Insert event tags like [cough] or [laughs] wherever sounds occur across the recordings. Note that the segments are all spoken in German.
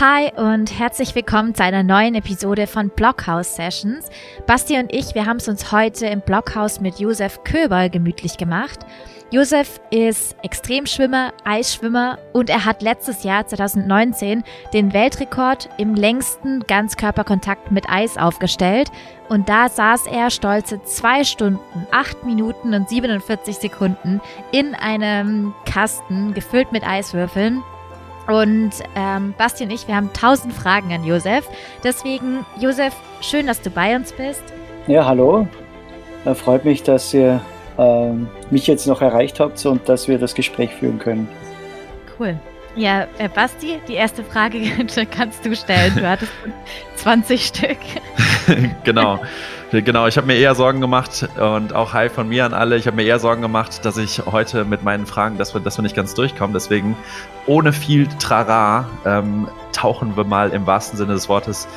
Hi und herzlich willkommen zu einer neuen Episode von Blockhouse Sessions. Basti und ich, wir haben es uns heute im Blockhaus mit Josef Köber gemütlich gemacht. Josef ist Extremschwimmer, Eisschwimmer und er hat letztes Jahr 2019 den Weltrekord im längsten Ganzkörperkontakt mit Eis aufgestellt und da saß er stolze 2 Stunden, 8 Minuten und 47 Sekunden in einem Kasten gefüllt mit Eiswürfeln. Und ähm, Basti und ich, wir haben tausend Fragen an Josef. Deswegen, Josef, schön, dass du bei uns bist. Ja, hallo. Da freut mich, dass ihr äh, mich jetzt noch erreicht habt und dass wir das Gespräch führen können. Cool. Ja, äh, Basti, die erste Frage [laughs] kannst du stellen. Du hattest [laughs] 20 Stück. [laughs] genau. Genau, ich habe mir eher Sorgen gemacht und auch Hi von mir an alle. Ich habe mir eher Sorgen gemacht, dass ich heute mit meinen Fragen, dass wir, dass wir nicht ganz durchkommen. Deswegen, ohne viel Trara, ähm, tauchen wir mal im wahrsten Sinne des Wortes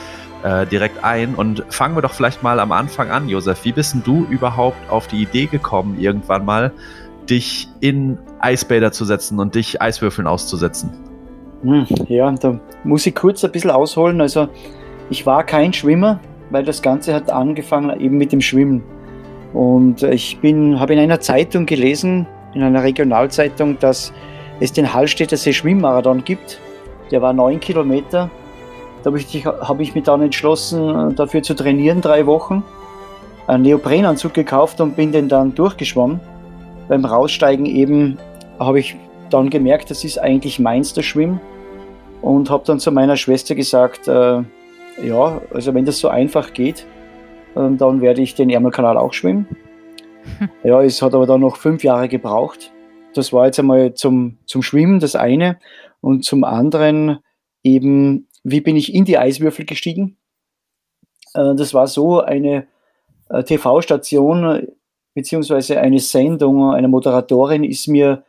äh, direkt ein und fangen wir doch vielleicht mal am Anfang an, Josef. Wie bist denn du überhaupt auf die Idee gekommen, irgendwann mal dich in Eisbäder zu setzen und dich Eiswürfeln auszusetzen? Hm, ja, da muss ich kurz ein bisschen ausholen. Also, ich war kein Schwimmer, weil das Ganze hat angefangen eben mit dem Schwimmen. Und ich habe in einer Zeitung gelesen, in einer Regionalzeitung, dass es den Hallstätter See Schwimmmarathon gibt. Der war neun Kilometer. Da habe ich, hab ich mich dann entschlossen, dafür zu trainieren, drei Wochen. Einen Neoprenanzug gekauft und bin den dann durchgeschwommen. Beim Raussteigen eben habe ich dann gemerkt, das ist eigentlich meins, das Schwimmen. Und habe dann zu meiner Schwester gesagt, äh, ja, also wenn das so einfach geht, ähm, dann werde ich den Ärmelkanal auch schwimmen. [laughs] Ja, es hat aber dann noch fünf Jahre gebraucht. Das war jetzt einmal zum, zum Schwimmen das eine. Und zum anderen eben, wie bin ich in die Eiswürfel gestiegen? Äh, das war so eine äh, TV-Station beziehungsweise eine Sendung, eine Moderatorin ist mir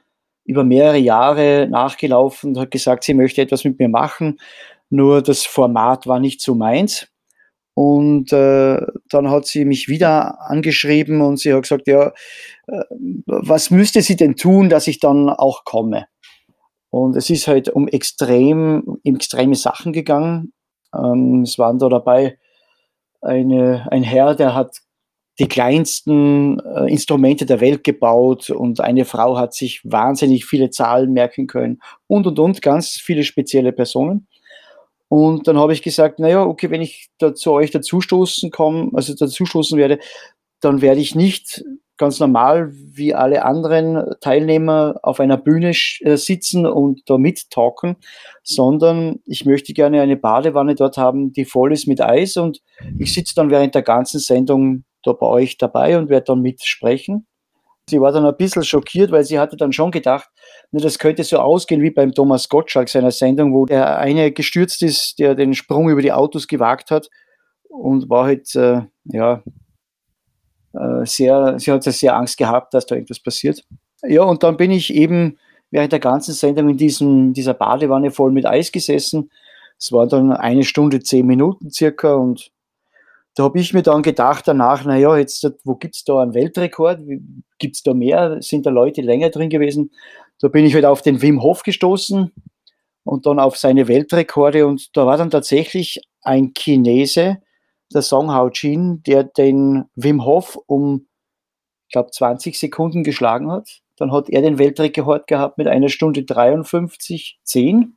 über mehrere Jahre nachgelaufen und hat gesagt, sie möchte etwas mit mir machen nur das Format war nicht so meins. Und äh, dann hat sie mich wieder angeschrieben und sie hat gesagt, ja, äh, was müsste sie denn tun, dass ich dann auch komme? Und es ist halt um extrem, extreme Sachen gegangen. Ähm, es waren da dabei eine, ein Herr, der hat die kleinsten äh, Instrumente der Welt gebaut und eine Frau hat sich wahnsinnig viele Zahlen merken können und und und ganz viele spezielle Personen. Und dann habe ich gesagt, naja, okay, wenn ich da zu euch dazustoßen komme, also dazustoßen werde, dann werde ich nicht ganz normal wie alle anderen Teilnehmer auf einer Bühne äh, sitzen und da mittalken, sondern ich möchte gerne eine Badewanne dort haben, die voll ist mit Eis und ich sitze dann während der ganzen Sendung da bei euch dabei und werde dann mitsprechen. Sie war dann ein bisschen schockiert, weil sie hatte dann schon gedacht, das könnte so ausgehen wie beim Thomas Gottschalk seiner Sendung, wo der eine gestürzt ist, der den Sprung über die Autos gewagt hat und war halt, äh, ja, äh, sehr, sie hat sehr Angst gehabt, dass da irgendwas passiert. Ja, und dann bin ich eben während der ganzen Sendung in diesem, dieser Badewanne voll mit Eis gesessen. Es war dann eine Stunde, zehn Minuten circa und da habe ich mir dann gedacht danach, naja, jetzt, wo gibt es da einen Weltrekord? Gibt es da mehr? Sind da Leute länger drin gewesen? Da bin ich halt auf den Wim Hof gestoßen und dann auf seine Weltrekorde und da war dann tatsächlich ein Chinese, der Song Hao Jin, der den Wim Hof um, ich glaube, 20 Sekunden geschlagen hat. Dann hat er den Weltrekord gehabt mit einer Stunde 53, 10.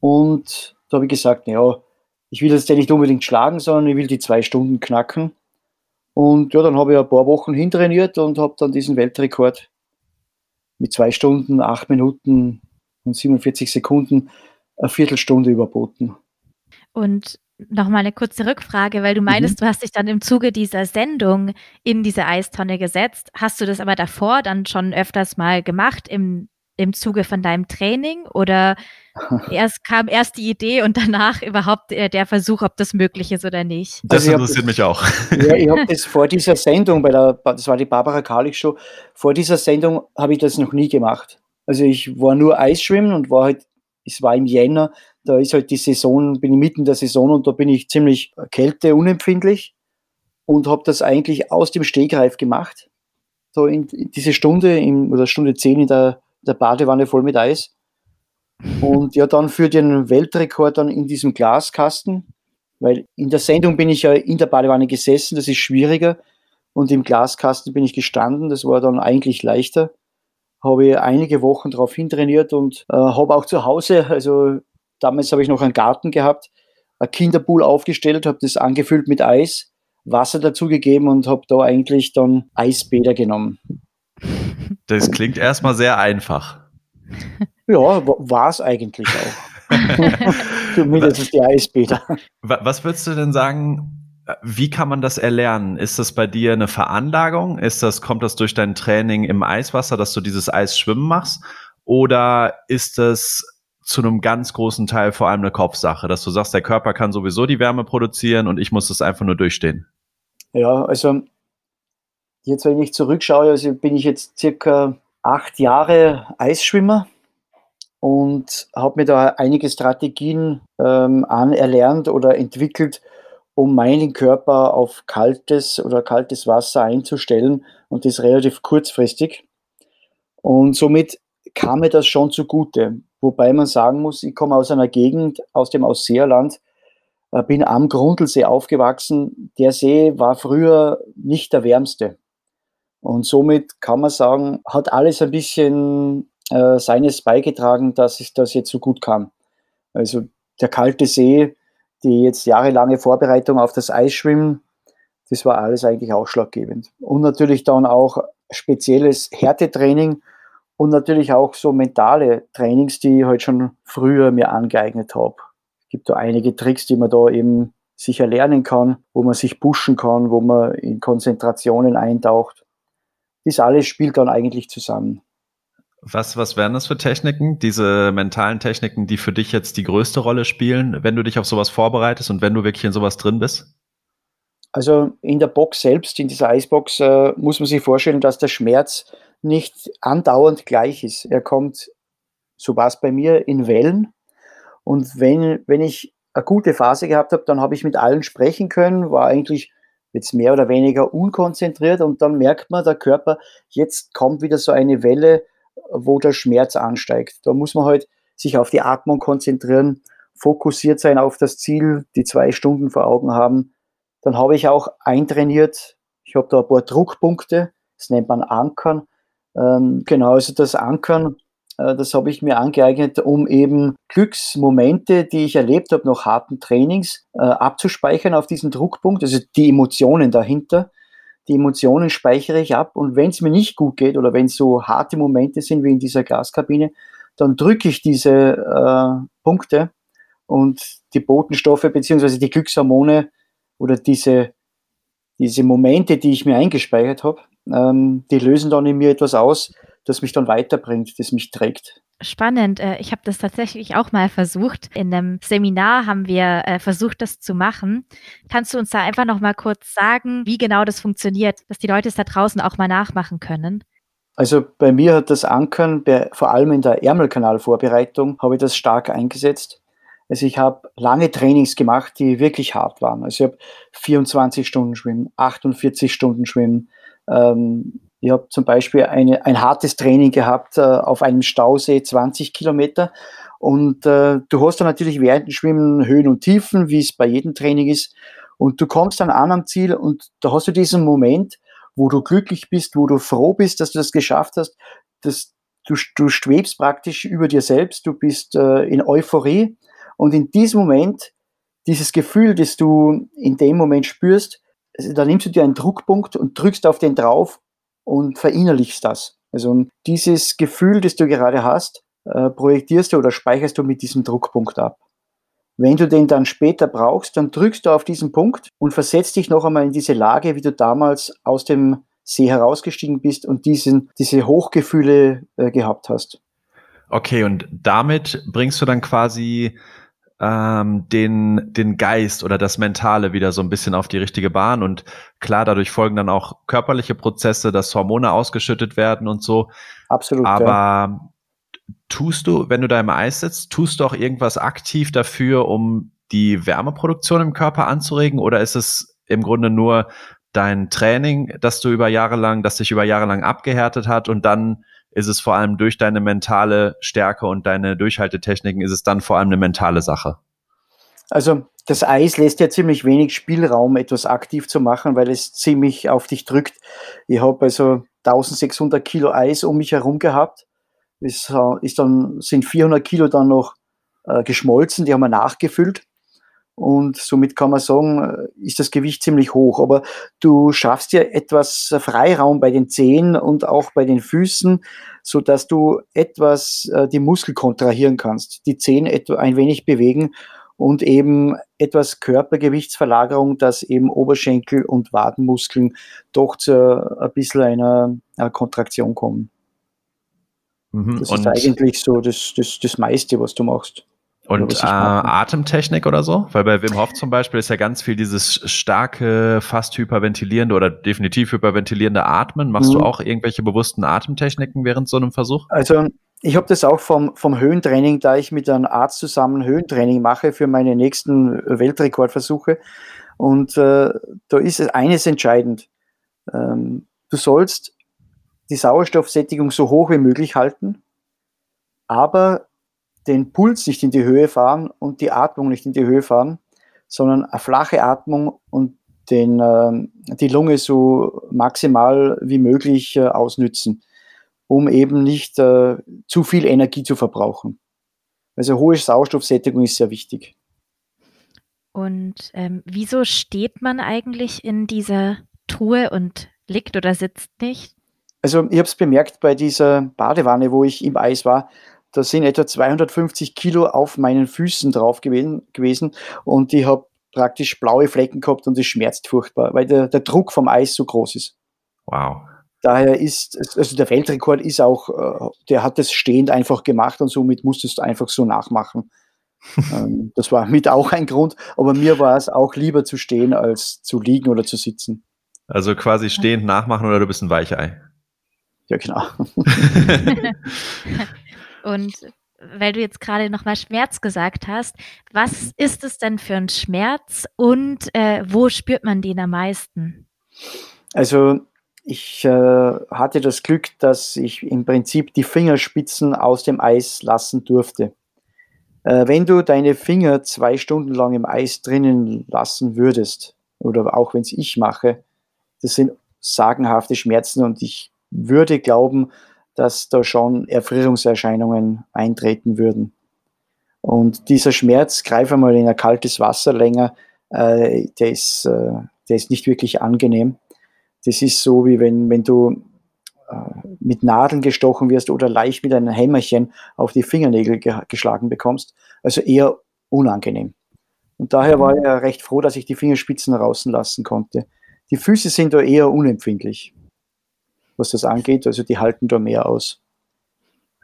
Und da habe ich gesagt, naja, ich will das ja nicht unbedingt schlagen, sondern ich will die zwei Stunden knacken. Und ja, dann habe ich ein paar Wochen hintrainiert und habe dann diesen Weltrekord mit zwei Stunden, acht Minuten und 47 Sekunden eine Viertelstunde überboten. Und nochmal eine kurze Rückfrage, weil du meinst, mhm. du hast dich dann im Zuge dieser Sendung in diese Eistonne gesetzt. Hast du das aber davor dann schon öfters mal gemacht im, im Zuge von deinem Training oder [laughs] erst kam erst die Idee und danach überhaupt der, der Versuch, ob das möglich ist oder nicht. Das also interessiert das, mich auch. Ja, ich habe [laughs] das vor dieser Sendung, bei der, das war die Barbara Karlich Show, vor dieser Sendung habe ich das noch nie gemacht. Also ich war nur Eisschwimmen und war halt, es war im Jänner, da ist halt die Saison, bin ich mitten der Saison und da bin ich ziemlich kälteunempfindlich und habe das eigentlich aus dem Stegreif gemacht. So in, in diese Stunde, in, oder Stunde 10 in der, der Badewanne voll mit Eis Und ja, dann für den Weltrekord dann in diesem Glaskasten, weil in der Sendung bin ich ja in der Badewanne gesessen, das ist schwieriger. Und im Glaskasten bin ich gestanden, das war dann eigentlich leichter. Habe ich einige Wochen darauf hintrainiert und äh, habe auch zu Hause, also damals habe ich noch einen Garten gehabt, ein Kinderpool aufgestellt, habe das angefüllt mit Eis, Wasser dazugegeben und habe da eigentlich dann Eisbäder genommen. Das klingt erstmal sehr einfach. Ja, war es eigentlich auch. [laughs] Zumindest die Eisbäder. Was würdest du denn sagen, wie kann man das erlernen? Ist das bei dir eine Veranlagung? Ist das, kommt das durch dein Training im Eiswasser, dass du dieses Eisschwimmen machst? Oder ist das zu einem ganz großen Teil vor allem eine Kopfsache, dass du sagst, der Körper kann sowieso die Wärme produzieren und ich muss das einfach nur durchstehen? Ja, also jetzt, wenn ich zurückschaue, also bin ich jetzt circa acht Jahre Eisschwimmer und habe mir da einige Strategien ähm, anerlernt oder entwickelt, um meinen Körper auf kaltes oder kaltes Wasser einzustellen und das relativ kurzfristig. Und somit kam mir das schon zugute. Wobei man sagen muss, ich komme aus einer Gegend, aus dem Ausseerland, äh, bin am Grundlsee aufgewachsen. Der See war früher nicht der wärmste. Und somit kann man sagen, hat alles ein bisschen äh, seines beigetragen, dass ich das jetzt so gut kam. Also der kalte See die jetzt jahrelange Vorbereitung auf das Eisschwimmen, das war alles eigentlich ausschlaggebend. Und natürlich dann auch spezielles Härtetraining und natürlich auch so mentale Trainings, die ich halt schon früher mir angeeignet habe. Es gibt da einige Tricks, die man da eben sicher lernen kann, wo man sich pushen kann, wo man in Konzentrationen eintaucht. Das alles spielt dann eigentlich zusammen. Was, was wären das für Techniken, diese mentalen Techniken, die für dich jetzt die größte Rolle spielen, wenn du dich auf sowas vorbereitest und wenn du wirklich in sowas drin bist? Also in der Box selbst, in dieser Eisbox, äh, muss man sich vorstellen, dass der Schmerz nicht andauernd gleich ist. Er kommt, so war es bei mir, in Wellen. Und wenn, wenn ich eine gute Phase gehabt habe, dann habe ich mit allen sprechen können, war eigentlich jetzt mehr oder weniger unkonzentriert und dann merkt man, der Körper, jetzt kommt wieder so eine Welle, wo der Schmerz ansteigt. Da muss man halt sich auf die Atmung konzentrieren, fokussiert sein auf das Ziel, die zwei Stunden vor Augen haben. Dann habe ich auch eintrainiert, ich habe da ein paar Druckpunkte, das nennt man Ankern. Ähm, genau, also das Ankern, das habe ich mir angeeignet, um eben Glücksmomente, die ich erlebt habe nach harten Trainings, äh, abzuspeichern auf diesen Druckpunkt, also die Emotionen dahinter. Die Emotionen speichere ich ab und wenn es mir nicht gut geht oder wenn es so harte Momente sind wie in dieser Glaskabine, dann drücke ich diese äh, Punkte und die Botenstoffe beziehungsweise die Glückshormone oder diese, diese Momente, die ich mir eingespeichert habe, ähm, die lösen dann in mir etwas aus, das mich dann weiterbringt, das mich trägt. Spannend. Äh, ich habe das tatsächlich auch mal versucht. In einem Seminar haben wir äh, versucht, das zu machen. Kannst du uns da einfach noch mal kurz sagen, wie genau das funktioniert, dass die Leute es da draußen auch mal nachmachen können? Also bei mir hat das Ankern, vor allem in der Ärmelkanalvorbereitung, habe ich das stark eingesetzt. Also ich habe lange Trainings gemacht, die wirklich hart waren. Also ich habe 24 Stunden Schwimmen, 48 Stunden Schwimmen, ähm, ich habe zum Beispiel eine, ein hartes Training gehabt äh, auf einem Stausee, 20 Kilometer. Und äh, du hast dann natürlich während dem Schwimmen Höhen und Tiefen, wie es bei jedem Training ist. Und du kommst dann an am Ziel und da hast du diesen Moment, wo du glücklich bist, wo du froh bist, dass du das geschafft hast. Das, du, du schwebst praktisch über dir selbst, du bist äh, in Euphorie. Und in diesem Moment, dieses Gefühl, das du in dem Moment spürst, da nimmst du dir einen Druckpunkt und drückst auf den drauf und verinnerlichst das. Also dieses Gefühl, das du gerade hast, äh, projektierst du oder speicherst du mit diesem Druckpunkt ab. Wenn du den dann später brauchst, dann drückst du auf diesen Punkt und versetzt dich noch einmal in diese Lage, wie du damals aus dem See herausgestiegen bist und diesen, diese Hochgefühle äh, gehabt hast. Okay, und damit bringst du dann quasi ähm, den, den Geist oder das Mentale wieder so ein bisschen auf die richtige Bahn. Und klar, dadurch folgen dann auch körperliche Prozesse, dass Hormone ausgeschüttet werden und so. Absolut. Aber ja. tust du, wenn du da im Eis sitzt, tust du auch irgendwas aktiv dafür, um die Wärmeproduktion im Körper anzuregen? Oder ist es im Grunde nur dein Training, das du über Jahre lang, das dich über Jahre lang abgehärtet hat und dann ist es vor allem durch deine mentale Stärke und deine Durchhaltetechniken, ist es dann vor allem eine mentale Sache? Also das Eis lässt ja ziemlich wenig Spielraum, etwas aktiv zu machen, weil es ziemlich auf dich drückt. Ich habe also 1600 Kilo Eis um mich herum gehabt. Es äh, ist dann, sind 400 Kilo dann noch äh, geschmolzen, die haben wir nachgefüllt. Und somit kann man sagen, äh, ist das Gewicht ziemlich hoch. Aber du schaffst ja etwas Freiraum bei den Zehen und auch bei den Füßen, so dass du etwas äh, die Muskel kontrahieren kannst, die Zehen etwa ein wenig bewegen und eben etwas Körpergewichtsverlagerung, dass eben Oberschenkel und Wadenmuskeln doch zu ein bisschen einer, Kontraktion kommen. Mhm. Das ist eigentlich so das, das, das meiste, was du machst. Und äh, Atemtechnik oder so? Weil bei Wim Hof zum Beispiel ist ja ganz viel dieses starke, fast hyperventilierende oder definitiv hyperventilierende Atmen. Machst mhm. du auch irgendwelche bewussten Atemtechniken während so einem Versuch? Also ich habe das auch vom, vom Höhentraining, da ich mit einem Arzt zusammen Höhentraining mache für meine nächsten Weltrekordversuche. Und äh, da ist eines entscheidend. Ähm, du sollst die Sauerstoffsättigung so hoch wie möglich halten, aber den Puls nicht in die Höhe fahren und die Atmung nicht in die Höhe fahren, sondern eine flache Atmung und den, äh, die Lunge so maximal wie möglich äh, ausnützen um eben nicht äh, zu viel Energie zu verbrauchen. Also hohe Sauerstoffsättigung ist sehr wichtig. Und ähm, wieso steht man eigentlich in dieser Truhe und liegt oder sitzt nicht? Also ich habe es bemerkt bei dieser Badewanne, wo ich im Eis war, da sind etwa 250 Kilo auf meinen Füßen drauf gewesen, gewesen und ich habe praktisch blaue Flecken gehabt und es schmerzt furchtbar, weil der, der Druck vom Eis so groß ist. Wow. Daher ist, also der Weltrekord ist auch, äh, der hat das stehend einfach gemacht und somit musstest du einfach so nachmachen. [laughs] Ähm, das war mit auch ein Grund, aber mir war es auch lieber zu stehen als zu liegen oder zu sitzen. Also quasi stehend nachmachen oder du bist ein Weichei. Ja, genau. [laughs] [laughs] und weil du jetzt gerade nochmal Schmerz gesagt hast, was ist es denn für ein Schmerz und äh, wo spürt man den am meisten? Also ich äh, hatte das Glück, dass ich im Prinzip die Fingerspitzen aus dem Eis lassen durfte. Äh, wenn du deine Finger zwei Stunden lang im Eis drinnen lassen würdest, oder auch wenn es ich mache, das sind sagenhafte Schmerzen und ich würde glauben, dass da schon Erfrierungserscheinungen eintreten würden. Und dieser Schmerz, greif einmal in ein kaltes Wasser länger, äh, der, ist, äh, der ist nicht wirklich angenehm. Das ist so, wie wenn, wenn du äh, mit Nadeln gestochen wirst oder leicht mit einem Hämmerchen auf die Fingernägel ge geschlagen bekommst. Also eher unangenehm. Und daher war er recht froh, dass ich die Fingerspitzen rauslassen lassen konnte. Die Füße sind da eher unempfindlich, was das angeht. Also die halten da mehr aus.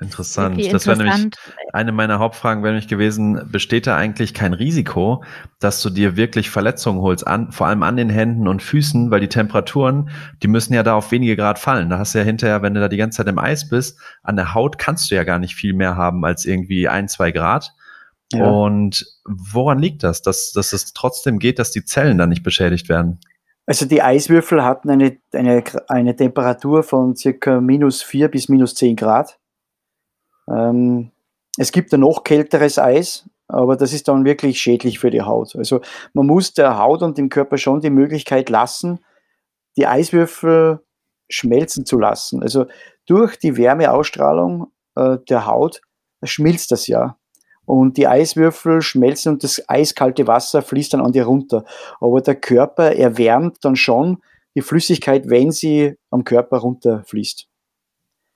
Interessant. Okay, das wäre nämlich eine meiner Hauptfragen wäre nämlich gewesen, besteht da eigentlich kein Risiko, dass du dir wirklich Verletzungen holst, an, vor allem an den Händen und Füßen, weil die Temperaturen, die müssen ja da auf wenige Grad fallen. Da hast du ja hinterher, wenn du da die ganze Zeit im Eis bist, an der Haut kannst du ja gar nicht viel mehr haben als irgendwie ein, zwei Grad. Ja. Und woran liegt das, dass, dass es trotzdem geht, dass die Zellen dann nicht beschädigt werden? Also die Eiswürfel hatten eine, eine, eine Temperatur von circa minus vier bis minus zehn Grad. Ähm, es gibt ein noch kälteres Eis, aber das ist dann wirklich schädlich für die Haut. Also man muss der Haut und dem Körper schon die Möglichkeit lassen, die Eiswürfel schmelzen zu lassen. Also durch die Wärmeausstrahlung äh, der Haut schmilzt das ja. Und die Eiswürfel schmelzen und das eiskalte Wasser fließt dann an dir runter. Aber der Körper erwärmt dann schon die Flüssigkeit, wenn sie am Körper runterfließt.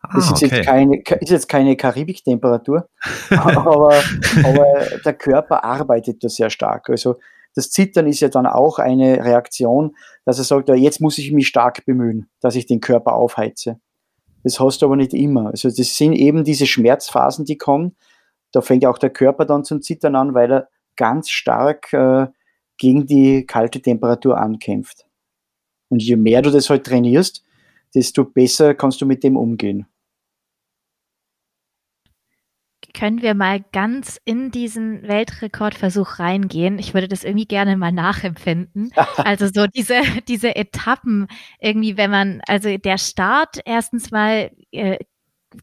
Ah, das ist, okay. jetzt keine, ist jetzt keine Karibiktemperatur, [laughs] aber, aber der Körper arbeitet da sehr stark. Also das Zittern ist ja dann auch eine Reaktion, dass er sagt, ja, jetzt muss ich mich stark bemühen, dass ich den Körper aufheize. Das hast du aber nicht immer. Also das sind eben diese Schmerzphasen, die kommen. Da fängt auch der Körper dann zum Zittern an, weil er ganz stark äh, gegen die kalte Temperatur ankämpft. Und je mehr du das halt trainierst, desto besser kannst du mit dem umgehen können wir mal ganz in diesen Weltrekordversuch reingehen. Ich würde das irgendwie gerne mal nachempfinden. [laughs] also so diese, diese Etappen irgendwie, wenn man, also der Start erstens mal, äh,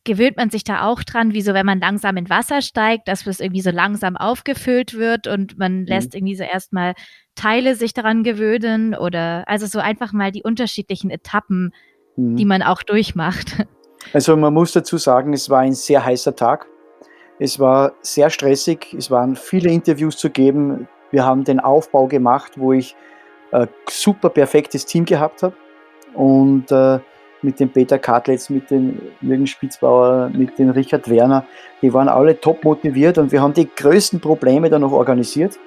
gewöhnt man sich da auch dran, wie so, wenn man langsam in Wasser steigt, dass es irgendwie so langsam aufgefüllt wird und man mhm. lässt irgendwie so erstmal Teile sich daran gewöhnen oder also so einfach mal die unterschiedlichen Etappen, mhm. die man auch durchmacht. [laughs] Also man muss dazu sagen, es war ein sehr heißer Tag. Es war sehr stressig, es waren viele Interviews zu geben. Wir haben den Aufbau gemacht, wo ich ein super perfektes Team gehabt habe und äh, mit dem Peter Kartletz, mit dem Jürgen Spitzbauer, mit dem Richard Werner, die waren alle top motiviert und wir haben die größten Probleme dann noch organisiert.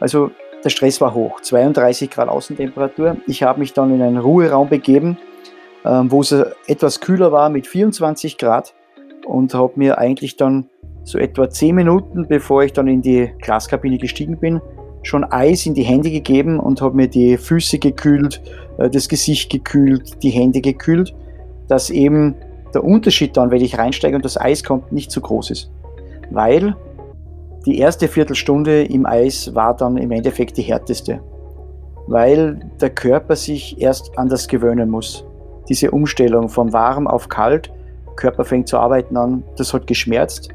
Also der Stress war hoch, 32 Grad Außentemperatur. Ich habe mich dann in einen Ruheraum begeben, ähm, wo es etwas kühler war mit 24 Grad und habe mir eigentlich dann so etwa 10 Minuten, bevor ich dann in die Glaskabine gestiegen bin, schon Eis in die Hände gegeben und habe mir die Füße gekühlt, äh, das Gesicht gekühlt, die Hände gekühlt, dass eben der Unterschied dann, wenn ich reinsteige und das Eis kommt, nicht zu groß ist. Weil die erste Viertelstunde im Eis war dann im Endeffekt die härteste. Weil der Körper sich erst an das gewöhnen muss. Diese Umstellung von warm auf kalt, Körper fängt zu arbeiten an, das hat geschmerzt,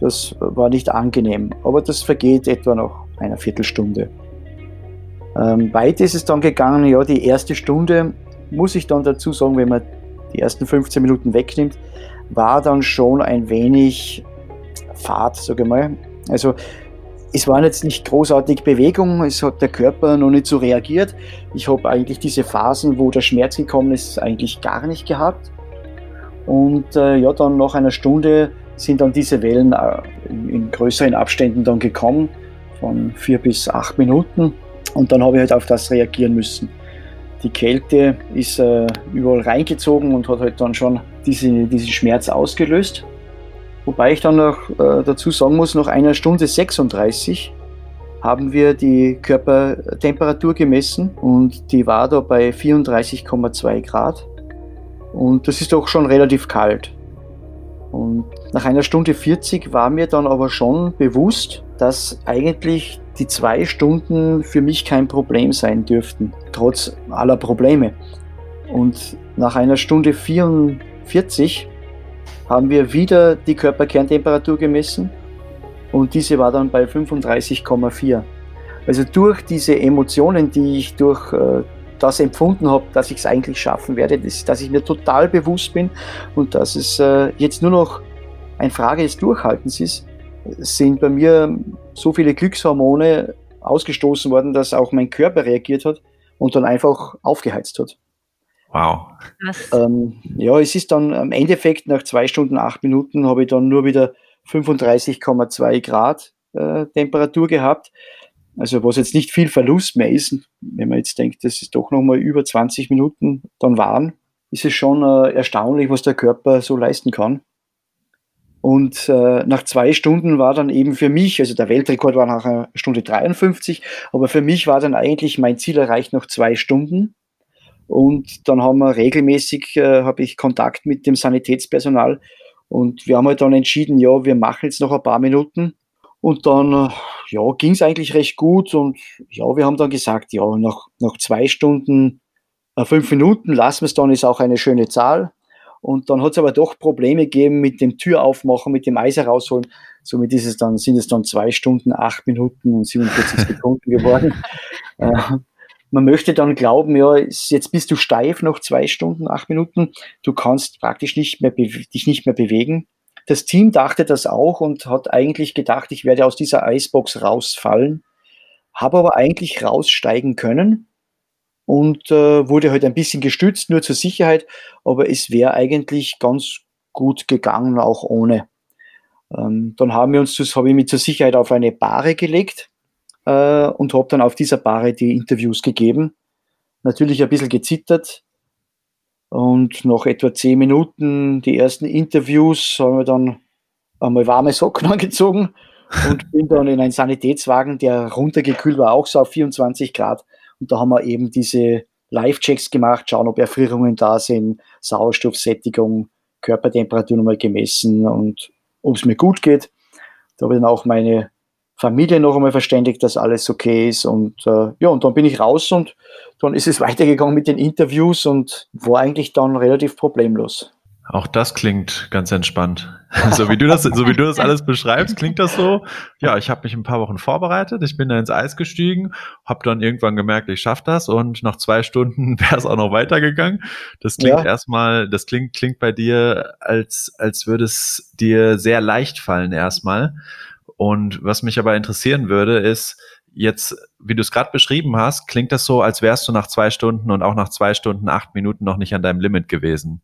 das war nicht angenehm. Aber das vergeht etwa noch einer Viertelstunde. Ähm, weiter ist es dann gegangen, ja, die erste Stunde, muss ich dann dazu sagen, wenn man die ersten 15 Minuten wegnimmt, war dann schon ein wenig Fahrt, sage ich mal. Also es waren jetzt nicht großartig Bewegungen, es hat der Körper noch nicht so reagiert. Ich habe eigentlich diese Phasen, wo der Schmerz gekommen ist, eigentlich gar nicht gehabt. Und äh, ja, dann nach einer Stunde sind dann diese Wellen äh, in größeren Abständen dann gekommen von vier bis acht Minuten und dann habe ich halt auf das reagieren müssen. Die Kälte ist äh, überall reingezogen und hat halt dann schon diese, diesen Schmerz ausgelöst. Wobei ich dann noch äh, dazu sagen muss, nach einer Stunde 36 haben wir die Körpertemperatur gemessen und die war da bei 34,2 Grad. Und das ist doch schon relativ kalt. Und nach einer Stunde 40 war mir dann aber schon bewusst, dass eigentlich die zwei Stunden für mich kein Problem sein dürften, trotz aller Probleme. Und nach einer Stunde 44 haben wir wieder die Körperkerntemperatur gemessen und diese war dann bei 35,4. Also durch diese Emotionen, die ich durch äh, das empfunden habe, dass ich es eigentlich schaffen werde, dass, ich mir total bewusst bin und dass es äh, jetzt nur noch eine Frage des Durchhaltens ist, sind bei mir so viele Glückshormone ausgestoßen worden, dass auch mein Körper reagiert hat und dann einfach aufgeheizt hat. Wow. Ähm, ja, es ist dann am Endeffekt nach zwei Stunden, acht Minuten habe ich dann nur wieder 35,2 Grad äh, Temperatur gehabt. Also was jetzt nicht viel Verlust mehr ist, wenn man jetzt denkt, dass es doch nochmal über 20 Minuten dann waren, ist es schon äh, erstaunlich, was der Körper so leisten kann. Und äh, nach zwei Stunden war dann eben für mich, also der Weltrekord war nach einer Stunde 53, aber für mich war dann eigentlich mein Ziel erreicht nach zwei Stunden. Und dann haben wir regelmäßig, äh, habe ich Kontakt mit dem Sanitätspersonal und wir haben halt dann entschieden, ja, wir machen jetzt noch ein paar Minuten. Und dann äh, ja, ging es eigentlich recht gut und ja, wir haben dann gesagt, ja, nach, nach zwei Stunden, äh, fünf Minuten lassen wir es dann, ist auch eine schöne Zahl. Und dann hat es aber doch Probleme gegeben mit dem Tür aufmachen, mit dem Eis herausholen. Somit ist es dann, sind es dann zwei Stunden, acht Minuten und 47 [laughs] Sekunden geworden. äh, man möchte dann glauben, ja, jetzt bist du steif noch zwei Stunden, acht Minuten. Du kannst praktisch nicht mehr dich nicht mehr bewegen. Das Team dachte das auch und hat eigentlich gedacht, ich werde aus dieser Eisbox rausfallen, habe aber eigentlich raussteigen können und äh, wurde halt ein bisschen gestützt, nur zur Sicherheit, aber es wäre eigentlich ganz gut gegangen, auch ohne. Ähm, dann haben wir habe ich mich zur Sicherheit auf eine Bahre gelegt äh, und habe dann auf dieser Bahre die Interviews gegeben. Natürlich ein bisschen gezittert und nach etwa zehn Minuten die ersten Interviews haben wir dann einmal warme Socken [laughs] angezogen und bin dann in einen Sanitätswagen, der runtergekühlt war, auch so auf 24 Grad und da haben wir eben diese Live-Checks gemacht, schauen, ob Erfrierungen da sind, Sauerstoffsättigung, Körpertemperatur nochmal gemessen und ob es mir gut geht. Da habe ich dann auch meine Familie noch einmal verständigt, dass alles okay ist. Und äh, ja, und dann bin ich raus und dann ist es [laughs] weitergegangen mit den Interviews und war eigentlich dann relativ problemlos. Auch das klingt ganz entspannt. [laughs] so wie du das, so wie du das alles beschreibst, klingt das so. Ja, ich habe mich ein paar Wochen vorbereitet. Ich bin da ins Eis gestiegen, habe dann irgendwann gemerkt, ich schaffe das und nach zwei Stunden [laughs] wäre es auch noch weitergegangen. Das klingt ja. erstmal, das klingt klingt bei dir als als würde es dir sehr leicht fallen erstmal. Und was mich aber interessieren würde, ist jetzt, wie du es gerade beschrieben hast, klingt das so, als wärst du nach zwei Stunden und auch nach zwei Stunden, acht Minuten noch nicht an deinem Limit gewesen.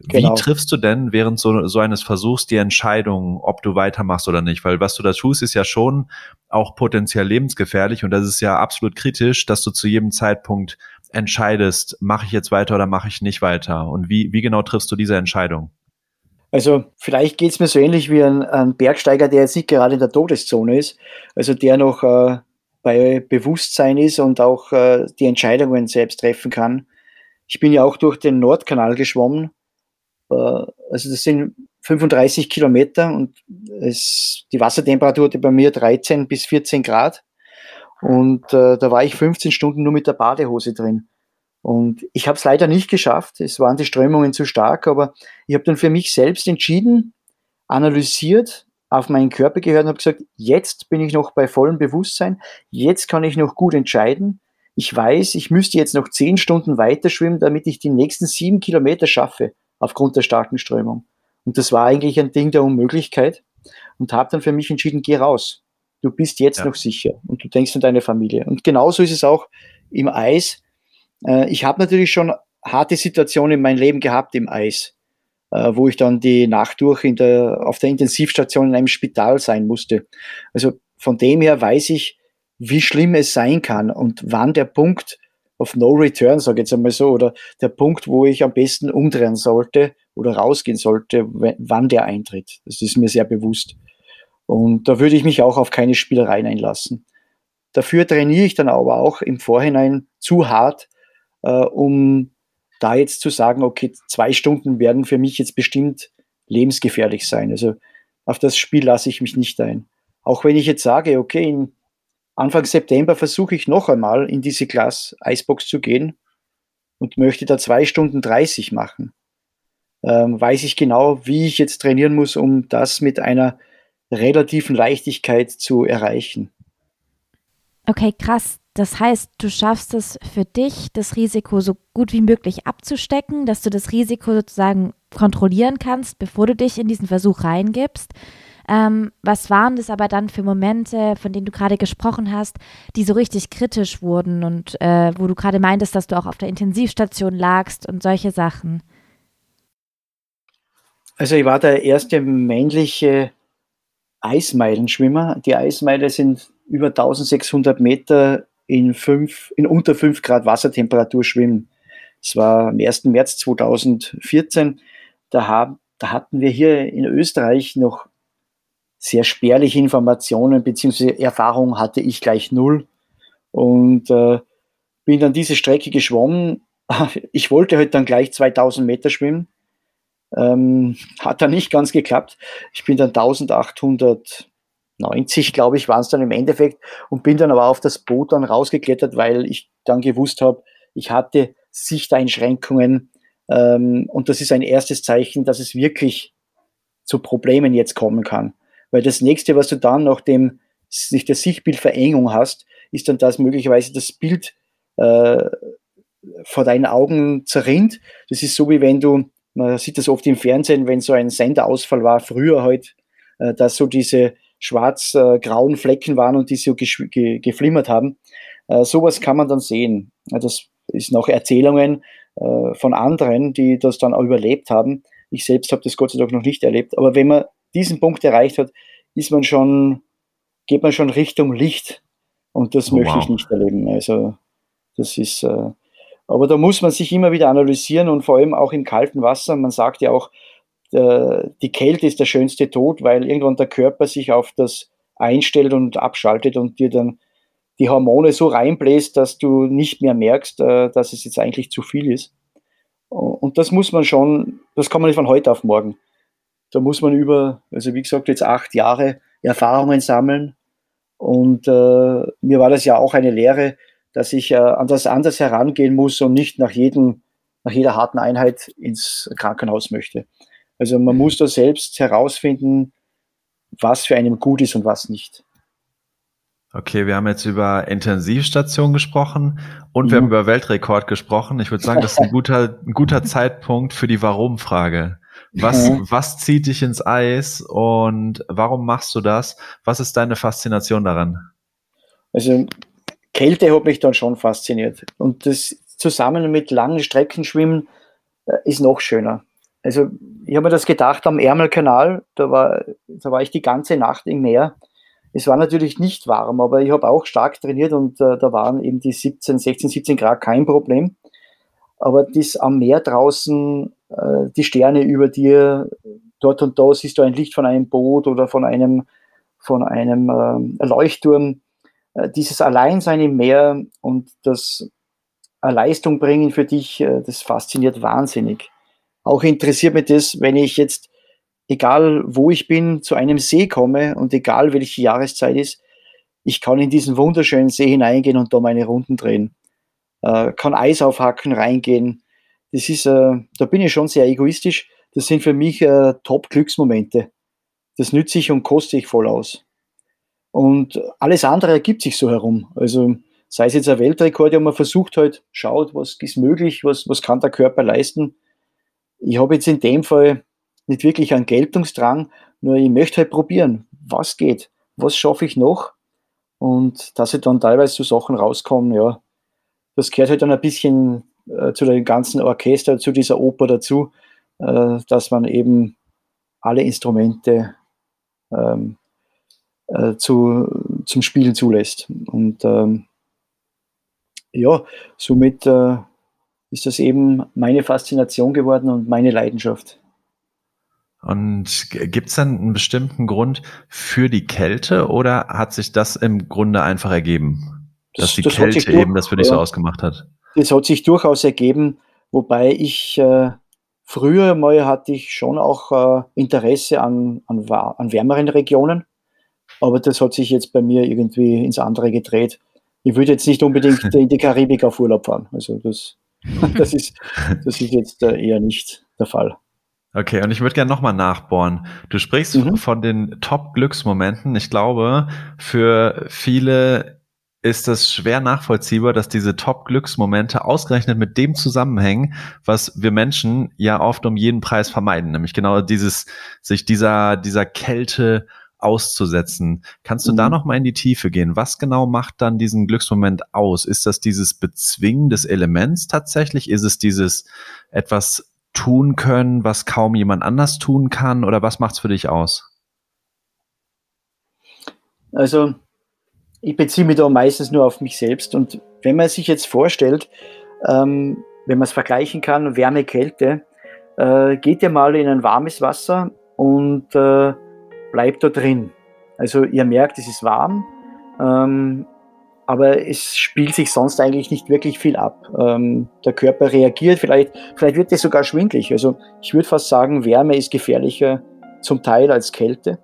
Genau. Wie triffst du denn während so, so eines Versuchs die Entscheidung, ob du weitermachst oder nicht? Weil was du da tust, ist ja schon auch potenziell lebensgefährlich und das ist ja absolut kritisch, dass du zu jedem Zeitpunkt entscheidest, mache ich jetzt weiter oder mache ich nicht weiter? Und wie, wie genau triffst du diese Entscheidung? Also vielleicht geht es mir so ähnlich wie ein, ein, Bergsteiger, der jetzt nicht gerade in der Todeszone ist, also der noch äh, bei Bewusstsein ist und auch äh, die Entscheidungen selbst treffen kann. Ich bin ja auch durch den Nordkanal geschwommen. Äh, also das sind 35 Kilometer und es, die Wassertemperatur hatte bei mir 13 bis 14 Grad. Und äh, da war ich 15 Stunden nur mit der Badehose drin. Und ich habe es leider nicht geschafft. Es waren die Strömungen zu stark, aber ich habe dann für mich selbst entschieden, analysiert, auf meinen Körper gehört und habe gesagt, jetzt bin ich noch bei vollem Bewusstsein, jetzt kann ich noch gut entscheiden. Ich weiß, ich müsste jetzt noch zehn Stunden weiter schwimmen, damit ich die nächsten sieben Kilometer schaffe, aufgrund der starken Strömung. Und das war eigentlich ein Ding der Unmöglichkeit und habe dann für mich entschieden, geh raus. Du bist jetzt ja. noch sicher und du denkst an deine Familie. Und genauso ist es auch im Eis. Äh, ich habe natürlich schon harte Situationen in meinem Leben gehabt im Eis, wo ich dann die Nacht durch in der, auf der Intensivstation in einem Spital sein musste. Also von dem her weiß ich, wie schlimm es sein kann und wann der Punkt of No Return, sage ich jetzt einmal so, oder der Punkt, wo ich am besten umdrehen sollte oder rausgehen sollte, wann der eintritt. Das ist mir sehr bewusst. Und da würde ich mich auch auf keine Spielereien einlassen. Dafür trainiere ich dann aber auch im Vorhinein zu hart, äh, um da jetzt zu sagen, okay, zwei Stunden werden für mich jetzt bestimmt lebensgefährlich sein. Also auf das Spiel lasse ich mich nicht ein. Auch wenn ich jetzt sage, okay, Anfang September versuche ich noch einmal in diese Class Icebox zu gehen und möchte da zwei Stunden 30 machen. Ähm, weiß ich genau, wie ich jetzt trainieren muss, um das mit einer relativen Leichtigkeit zu erreichen. Okay, krass. Das heißt, du schaffst es für dich, das Risiko so gut wie möglich abzustecken, dass du das Risiko sozusagen kontrollieren kannst, bevor du dich in diesen Versuch reingibst. Ähm, was waren das aber dann für Momente, von denen du gerade gesprochen hast, die so richtig kritisch wurden und äh, wo du gerade meintest, dass du auch auf der Intensivstation lagst und solche Sachen? Also ich war der erste männliche Eismeilenschwimmer. Die Eismeile sind über 1600 Meter in, fünf, in unter 5 Grad Wassertemperatur schwimmen. Das war am 1. März 2014. Da, haben, da hatten wir hier in Österreich noch sehr spärliche Informationen bzw. Erfahrung hatte ich gleich null und äh, bin dann diese Strecke geschwommen. [laughs] Ich wollte halt dann gleich 2000 Meter schwimmen. Ähm, hat dann nicht ganz geklappt. Ich bin dann 1800 90, glaube ich, waren es dann im Endeffekt und bin dann aber auf das Boot dann rausgeklettert, weil ich dann gewusst habe, ich hatte Sichteinschränkungen ähm, und das ist ein erstes Zeichen, dass es wirklich zu Problemen jetzt kommen kann. Weil das nächste, was du dann, nachdem sich der Sichtbildverengung hast, ist dann, dass möglicherweise das Bild äh, vor deinen Augen zerrinnt. Das ist so, wie wenn du, man sieht das oft im Fernsehen, wenn so ein Senderausfall war, früher halt, äh, dass so diese schwarz-grauen Flecken waren und die so ge geflimmert haben. Äh, sowas kann man dann sehen. Das ist noch Erzählungen äh, von anderen, die das dann auch überlebt haben. Ich selbst habe das Gott sei Dank noch nicht erlebt. Aber wenn man diesen Punkt erreicht hat, ist man schon, geht man schon Richtung Licht. Und das oh, möchte wow. ich nicht erleben. Also das ist, äh, aber da muss man sich immer wieder analysieren und vor allem auch im kalten Wasser. Man sagt ja auch, die Kälte ist der schönste Tod, weil irgendwann der Körper sich auf das einstellt und abschaltet und dir dann die Hormone so reinbläst, dass du nicht mehr merkst, äh, dass es jetzt eigentlich zu viel ist. Und das muss man schon, das kann man nicht von heute auf morgen. Da muss man über, also wie gesagt, jetzt acht Jahre Erfahrungen sammeln. Und äh, mir war das ja auch eine Lehre, dass ich äh, an das anders herangehen muss und nicht nach jedem nach jeder harten Einheit ins Krankenhaus möchte. Also man muss da selbst herausfinden, was für einen gut ist und was nicht. Okay, wir haben jetzt über Intensivstation gesprochen und mhm. wir haben über Weltrekord gesprochen. Ich würde sagen, das ist ein guter, ein guter Zeitpunkt für die Warum-Frage. Was, mhm. was zieht dich ins Eis und warum machst du das? Was ist deine Faszination daran? Also Kälte hat mich dann schon fasziniert. Und das zusammen mit langen Streckenschwimmen äh, ist noch schöner. Also ich habe mir das gedacht am Ärmelkanal, da war, da war ich die ganze Nacht im Meer. Es war natürlich nicht warm, aber ich habe auch stark trainiert und äh, da waren eben die 17, 16, 17 Grad kein Problem. Aber das am Meer draußen, äh, die Sterne über dir, dort und da siehst du ein Licht von einem Boot oder von einem, von einem äh, Leuchtturm. Äh, dieses Alleinsein im Meer und das Leistung bringen für dich, äh, das fasziniert wahnsinnig. Auch interessiert mich das, wenn ich jetzt, egal wo ich bin, zu einem See komme und egal welche Jahreszeit ist, ich kann in diesen wunderschönen See hineingehen und da meine Runden drehen. Äh, kann Eis aufhacken, reingehen. Das ist, äh, da bin ich schon sehr egoistisch. Das sind für mich äh, Top-Glücksmomente. Das nütze ich und koste ich voll aus. Und alles andere ergibt sich so herum. Also sei es jetzt ein Weltrekord, ja, man versucht halt, schaut, was ist möglich, was, was kann der Körper leisten. Ich habe jetzt in dem Fall nicht wirklich einen Geltungsdrang, nur ich möchte halt probieren, was geht, was schaffe ich noch und dass ich dann teilweise so Sachen rauskommen, ja, das gehört halt dann ein bisschen äh, zu dem ganzen Orchester, zu dieser Oper dazu, äh, dass man eben alle Instrumente ähm, äh, zu, zum Spielen zulässt. Und ähm, ja, somit äh, ist das eben meine Faszination geworden und meine Leidenschaft. Und gibt es dann einen bestimmten Grund für die Kälte oder hat sich das im Grunde einfach ergeben, das, dass die das Kälte durch, eben das für dich ja, so ausgemacht hat? Das hat sich durchaus ergeben, wobei ich äh, früher mal hatte ich schon auch äh, Interesse an, an, an wärmeren Regionen, aber das hat sich jetzt bei mir irgendwie ins andere gedreht. Ich würde jetzt nicht unbedingt [laughs] in die Karibik auf Urlaub fahren. Also das [laughs] das, ist, das ist jetzt äh, eher nicht der Fall. Okay, und ich würde gerne nochmal nachbohren. Du sprichst mhm. von den Top-Glücksmomenten. Ich glaube, für viele ist es schwer nachvollziehbar, dass diese Top-Glücksmomente ausgerechnet mit dem zusammenhängen, was wir Menschen ja oft um jeden Preis vermeiden, nämlich genau dieses, sich dieser, dieser Kälte auszusetzen. Kannst du mhm. da noch mal in die Tiefe gehen? Was genau macht dann diesen Glücksmoment aus? Ist das dieses Bezwingen des Elements tatsächlich? Ist es dieses etwas tun können, was kaum jemand anders tun kann? Oder was macht es für dich aus? Also, ich beziehe mich da meistens nur auf mich selbst. Und wenn man sich jetzt vorstellt, ähm, wenn man es vergleichen kann, Wärme, Kälte, äh, geht ihr mal in ein warmes Wasser und äh, bleibt da drin. Also ihr merkt, es ist warm, ähm, aber es spielt sich sonst eigentlich nicht wirklich viel ab. Ähm, der Körper reagiert, vielleicht, vielleicht wird es sogar schwindlig. Also ich würde fast sagen, Wärme ist gefährlicher zum Teil als Kälte.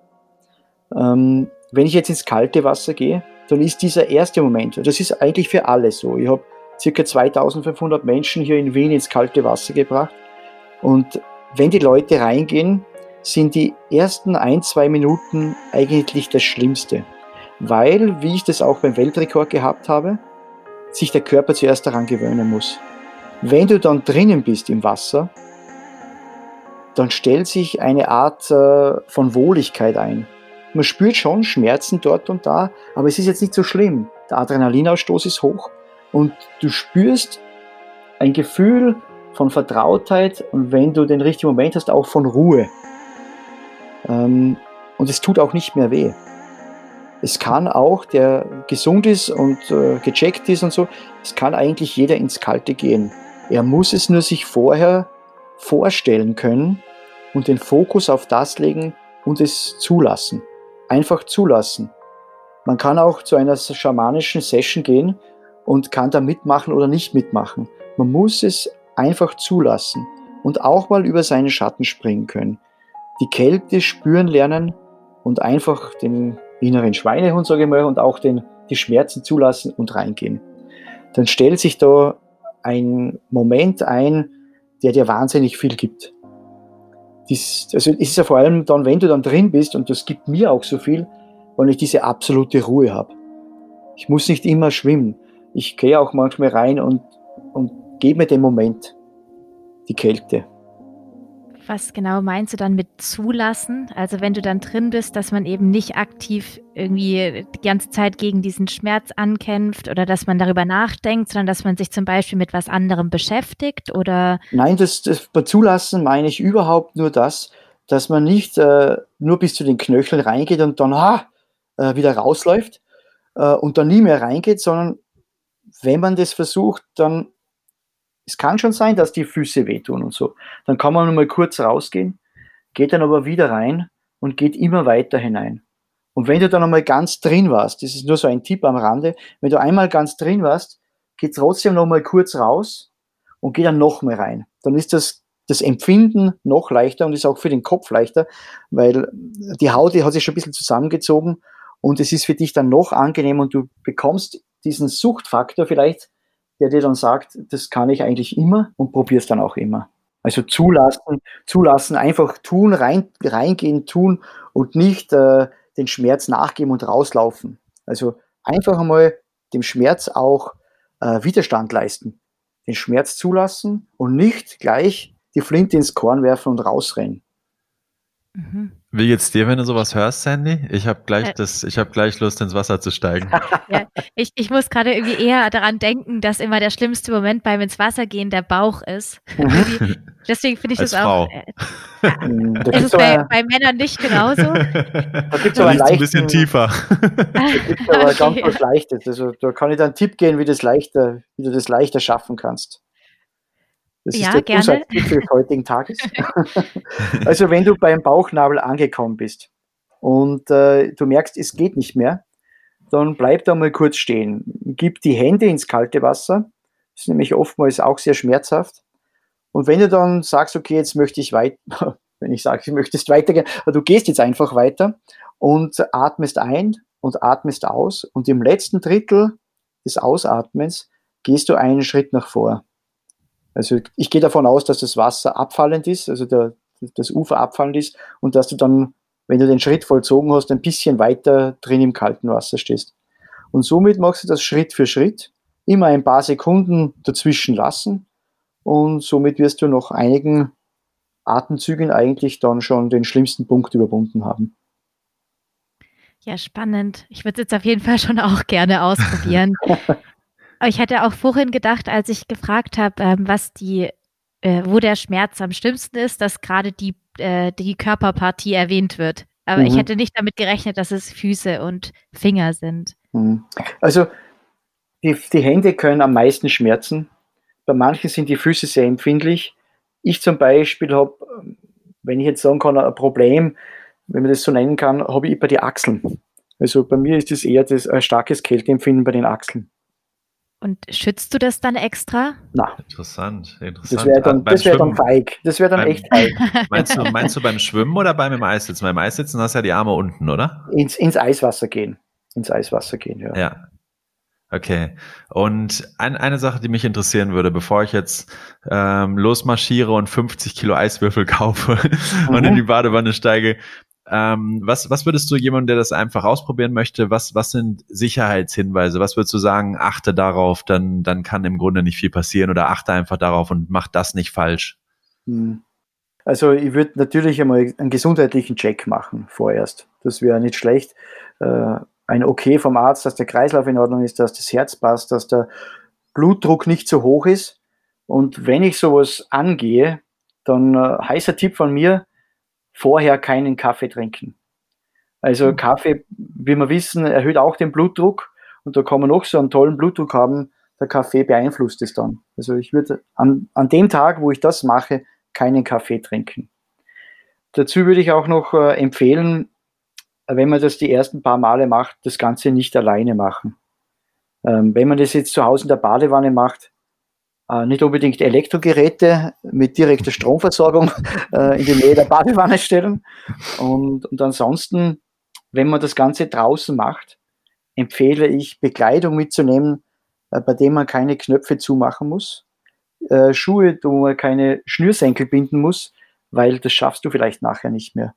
Ähm, wenn ich jetzt ins kalte Wasser gehe, dann ist dieser erste Moment, das ist eigentlich für alle so. Ich habe circa 2500 Menschen hier in Wien ins kalte Wasser gebracht und wenn die Leute reingehen, sind die ersten ein, zwei Minuten eigentlich das Schlimmste. Weil, wie ich das auch beim Weltrekord gehabt habe, sich der Körper zuerst daran gewöhnen muss. Wenn du dann drinnen bist im Wasser, dann stellt sich eine Art äh, von Wohligkeit ein. Man spürt schon Schmerzen dort und da, aber es ist jetzt nicht so schlimm. Der Adrenalinausstoß ist hoch und du spürst ein Gefühl von Vertrautheit und wenn du den richtigen Moment hast, auch von Ruhe. Ähm, und es tut auch nicht mehr weh. Es kann auch, der gesund ist und äh, gecheckt ist und so, es kann eigentlich jeder ins Kalte gehen. Er muss es nur sich vorher vorstellen können und den Fokus auf das legen und es zulassen. Einfach zulassen. Man kann auch zu einer schamanischen Session gehen und kann da mitmachen oder nicht mitmachen. Man muss es einfach zulassen und auch mal über seinen Schatten springen können die Kälte spüren lernen und einfach den inneren Schweinehund, sage ich mal, und auch den, die Schmerzen zulassen und reingehen. Dann stellt sich da ein Moment ein, der dir wahnsinnig viel gibt. Dies, also ist ja vor allem dann, wenn du dann drin bist, und das gibt mir auch so viel, wenn ich diese absolute Ruhe habe. Ich muss nicht immer schwimmen. Ich gehe auch manchmal rein und, und gebe mir den Moment, die Kälte. Was genau meinst du dann mit zulassen? Also wenn du dann drin bist, dass man eben nicht aktiv irgendwie die ganze Zeit gegen diesen Schmerz ankämpft oder dass man darüber nachdenkt, sondern dass man sich zum Beispiel mit was anderem beschäftigt oder? Nein, das, das bei Zulassen meine ich überhaupt nur das, dass man nicht äh, nur bis zu den Knöcheln reingeht und dann ah, äh, wieder rausläuft äh, und dann nie mehr reingeht, sondern wenn man das versucht, dann es kann schon sein, dass die Füße wehtun und so. Dann kann man nur mal kurz rausgehen, geht dann aber wieder rein und geht immer weiter hinein. Und wenn du dann einmal ganz drin warst, das ist nur so ein Tipp am Rande, wenn du einmal ganz drin warst, geh trotzdem noch mal kurz raus und geh dann noch mal rein. Dann ist das, das Empfinden noch leichter und ist auch für den Kopf leichter, weil die Haut die hat sich schon ein bisschen zusammengezogen und es ist für dich dann noch angenehm und du bekommst diesen Suchtfaktor vielleicht der dir dann sagt, das kann ich eigentlich immer und probier's dann auch immer. Also zulassen, zulassen, einfach tun, rein, reingehen, tun und nicht äh, den Schmerz nachgeben und rauslaufen. Also einfach einmal dem Schmerz auch äh, Widerstand leisten. Den Schmerz zulassen und nicht gleich die Flinte ins Korn werfen und rausrennen. Mhm. Wie geht's dir, wenn du sowas hörst, Sandy? Ich habe gleich, äh, das, ich hab gleich Lust, ins Wasser zu steigen. [laughs] Ja, ich, ich muss gerade irgendwie eher daran denken, dass immer der schlimmste Moment beim ins Wasser gehen der Bauch ist. [laughs] deswegen finde ich Als das Frau. auch. Äh, [laughs] ja, hm, da ist es bei, bei, Männern nicht genauso? Da gibt es aber ein bisschen tiefer. Da gibt es aber okay. ganz was Leichtes. Also, da kann ich dir einen Tipp geben, wie, das leichter, wie du das leichter schaffen kannst. Das ja, ist der gerne. des heutigen Tages. [laughs] [laughs] also wenn du beim Bauchnabel angekommen bist und äh, du merkst, es geht nicht mehr, dann bleib da mal kurz stehen. Gib die Hände ins kalte Wasser. Das ist nämlich oftmals auch sehr schmerzhaft. Und wenn du dann sagst, okay, jetzt möchte ich weiter, [laughs] wenn ich sage, du möchtest weitergehen, du gehst jetzt einfach weiter und atmest ein und atmest aus. Und im letzten Drittel des Ausatmens gehst du einen Schritt nach vor. Also ich gehe davon aus, dass das Wasser abfallend ist, also der, das Ufer abfallend ist und dass du dann, wenn du den Schritt vollzogen hast, ein bisschen weiter drin im kalten Wasser stehst. Und somit machst du das Schritt für Schritt, immer ein paar Sekunden dazwischen lassen und somit wirst du nach einigen Atemzügen eigentlich dann schon den schlimmsten Punkt überwunden haben. Ja, spannend. Ich würde es jetzt auf jeden Fall schon auch gerne ausprobieren. [laughs] Ich hätte auch vorhin gedacht, als ich gefragt habe, ähm, was die, äh, wo der Schmerz am schlimmsten ist, dass gerade die, äh, die Körperpartie erwähnt wird. Aber mhm. ich hätte nicht damit gerechnet, dass es Füße und Finger sind. Mhm. Also die, die Hände können am meisten schmerzen. Bei manchen sind die Füße sehr empfindlich. Ich zum Beispiel habe, wenn ich jetzt sagen kann, ein Problem, wenn man das so nennen kann, habe ich bei den Achseln. Also bei mir ist es eher das, ein starkes Kälteempfinden bei den Achseln. Und schützt du das dann extra? Na. Interessant, interessant. Das wäre dann, wär dann feig. Das wäre dann beim, echt feig. [laughs] Meinst du, meinst du beim Schwimmen oder beim im Eissitzen? Beim Eissitzen hast du ja die Arme unten, oder? Ins, ins Eiswasser gehen. Ins Eiswasser gehen, ja. Ja. Okay. Und ein, eine Sache, die mich interessieren würde, bevor ich jetzt ähm, losmarschiere und 50 Kilo Eiswürfel [laughs] kaufe mhm. und in die Badewanne steige, ähm, was, was würdest du jemandem, der das einfach ausprobieren möchte, was, was sind Sicherheitshinweise? Was würdest du sagen, achte darauf, dann, dann kann im Grunde nicht viel passieren oder achte einfach darauf und mach das nicht falsch? Hm. Also ich würde natürlich einmal einen gesundheitlichen Check machen vorerst. Das wäre nicht schlecht. Äh, ein Okay vom Arzt, dass der Kreislauf in Ordnung ist, dass das Herz passt, dass der Blutdruck nicht zu hoch ist. Und wenn ich sowas angehe, dann äh, heißer Tipp von mir, vorher keinen Kaffee trinken. Also mhm. Kaffee, wie wir wissen, erhöht auch den Blutdruck und da kann man noch so einen tollen Blutdruck haben, der Kaffee beeinflusst es dann. Also ich würde an, an dem Tag, wo ich das mache, keinen Kaffee trinken. Dazu würde ich auch noch äh, empfehlen, wenn man das die ersten paar Male macht, das Ganze nicht alleine machen. Ähm, wenn man das jetzt zu Hause in der Badewanne macht, äh, nicht unbedingt Elektrogeräte mit direkter Stromversorgung [laughs] äh, in die Nähe der Badewanne stellen. Und, und ansonsten, wenn man das Ganze draußen macht, empfehle ich Bekleidung mitzunehmen, äh, bei dem man keine Knöpfe zumachen muss. Schuhe, wo man keine Schnürsenkel binden muss, weil das schaffst du vielleicht nachher nicht mehr.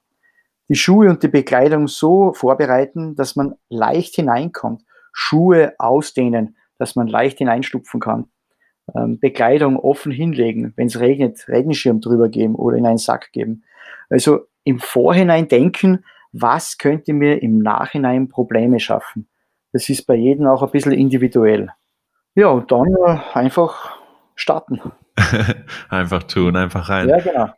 Die Schuhe und die Bekleidung so vorbereiten, dass man leicht hineinkommt. Schuhe ausdehnen, dass man leicht hineinstupfen kann. Ähm, Bekleidung offen hinlegen, wenn es regnet, Regenschirm drüber geben oder in einen Sack geben. Also im Vorhinein denken, was könnte mir im Nachhinein Probleme schaffen. Das ist bei jedem auch ein bisschen individuell. Ja, und dann äh, einfach starten. [laughs] einfach tun, einfach rein. Ja, genau.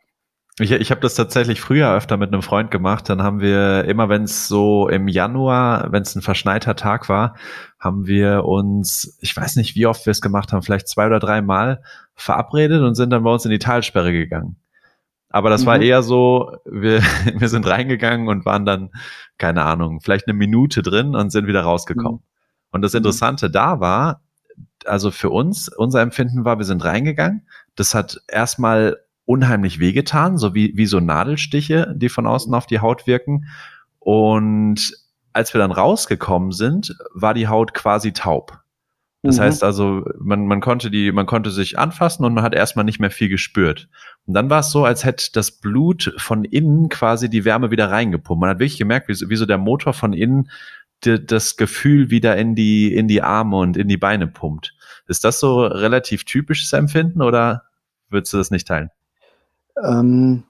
Ich, ich habe das tatsächlich früher öfter mit einem Freund gemacht. Dann haben wir immer, wenn es so im Januar, wenn es ein verschneiter Tag war, haben wir uns, ich weiß nicht, wie oft wir es gemacht haben, vielleicht zwei oder drei Mal verabredet und sind dann bei uns in die Talsperre gegangen. Aber das mhm. war eher so, wir, [laughs] wir sind reingegangen und waren dann, keine Ahnung, vielleicht eine Minute drin und sind wieder rausgekommen. Mhm. Und das mhm. Interessante da war, also für uns, unser Empfinden war, wir sind reingegangen. Das hat erstmal unheimlich wehgetan, so wie, wie so Nadelstiche, die von außen auf die Haut wirken. Und als wir dann rausgekommen sind, war die Haut quasi taub. Das mhm. heißt also, man, man konnte die, man konnte sich anfassen und man hat erstmal nicht mehr viel gespürt. Und dann war es so, als hätte das Blut von innen quasi die Wärme wieder reingepumpt. Man hat wirklich gemerkt, wie, wie so der Motor von innen die, das Gefühl wieder in die, in die Arme und in die Beine pumpt. Ist das so relativ typisches Empfinden oder würdest du das nicht teilen? Ähm,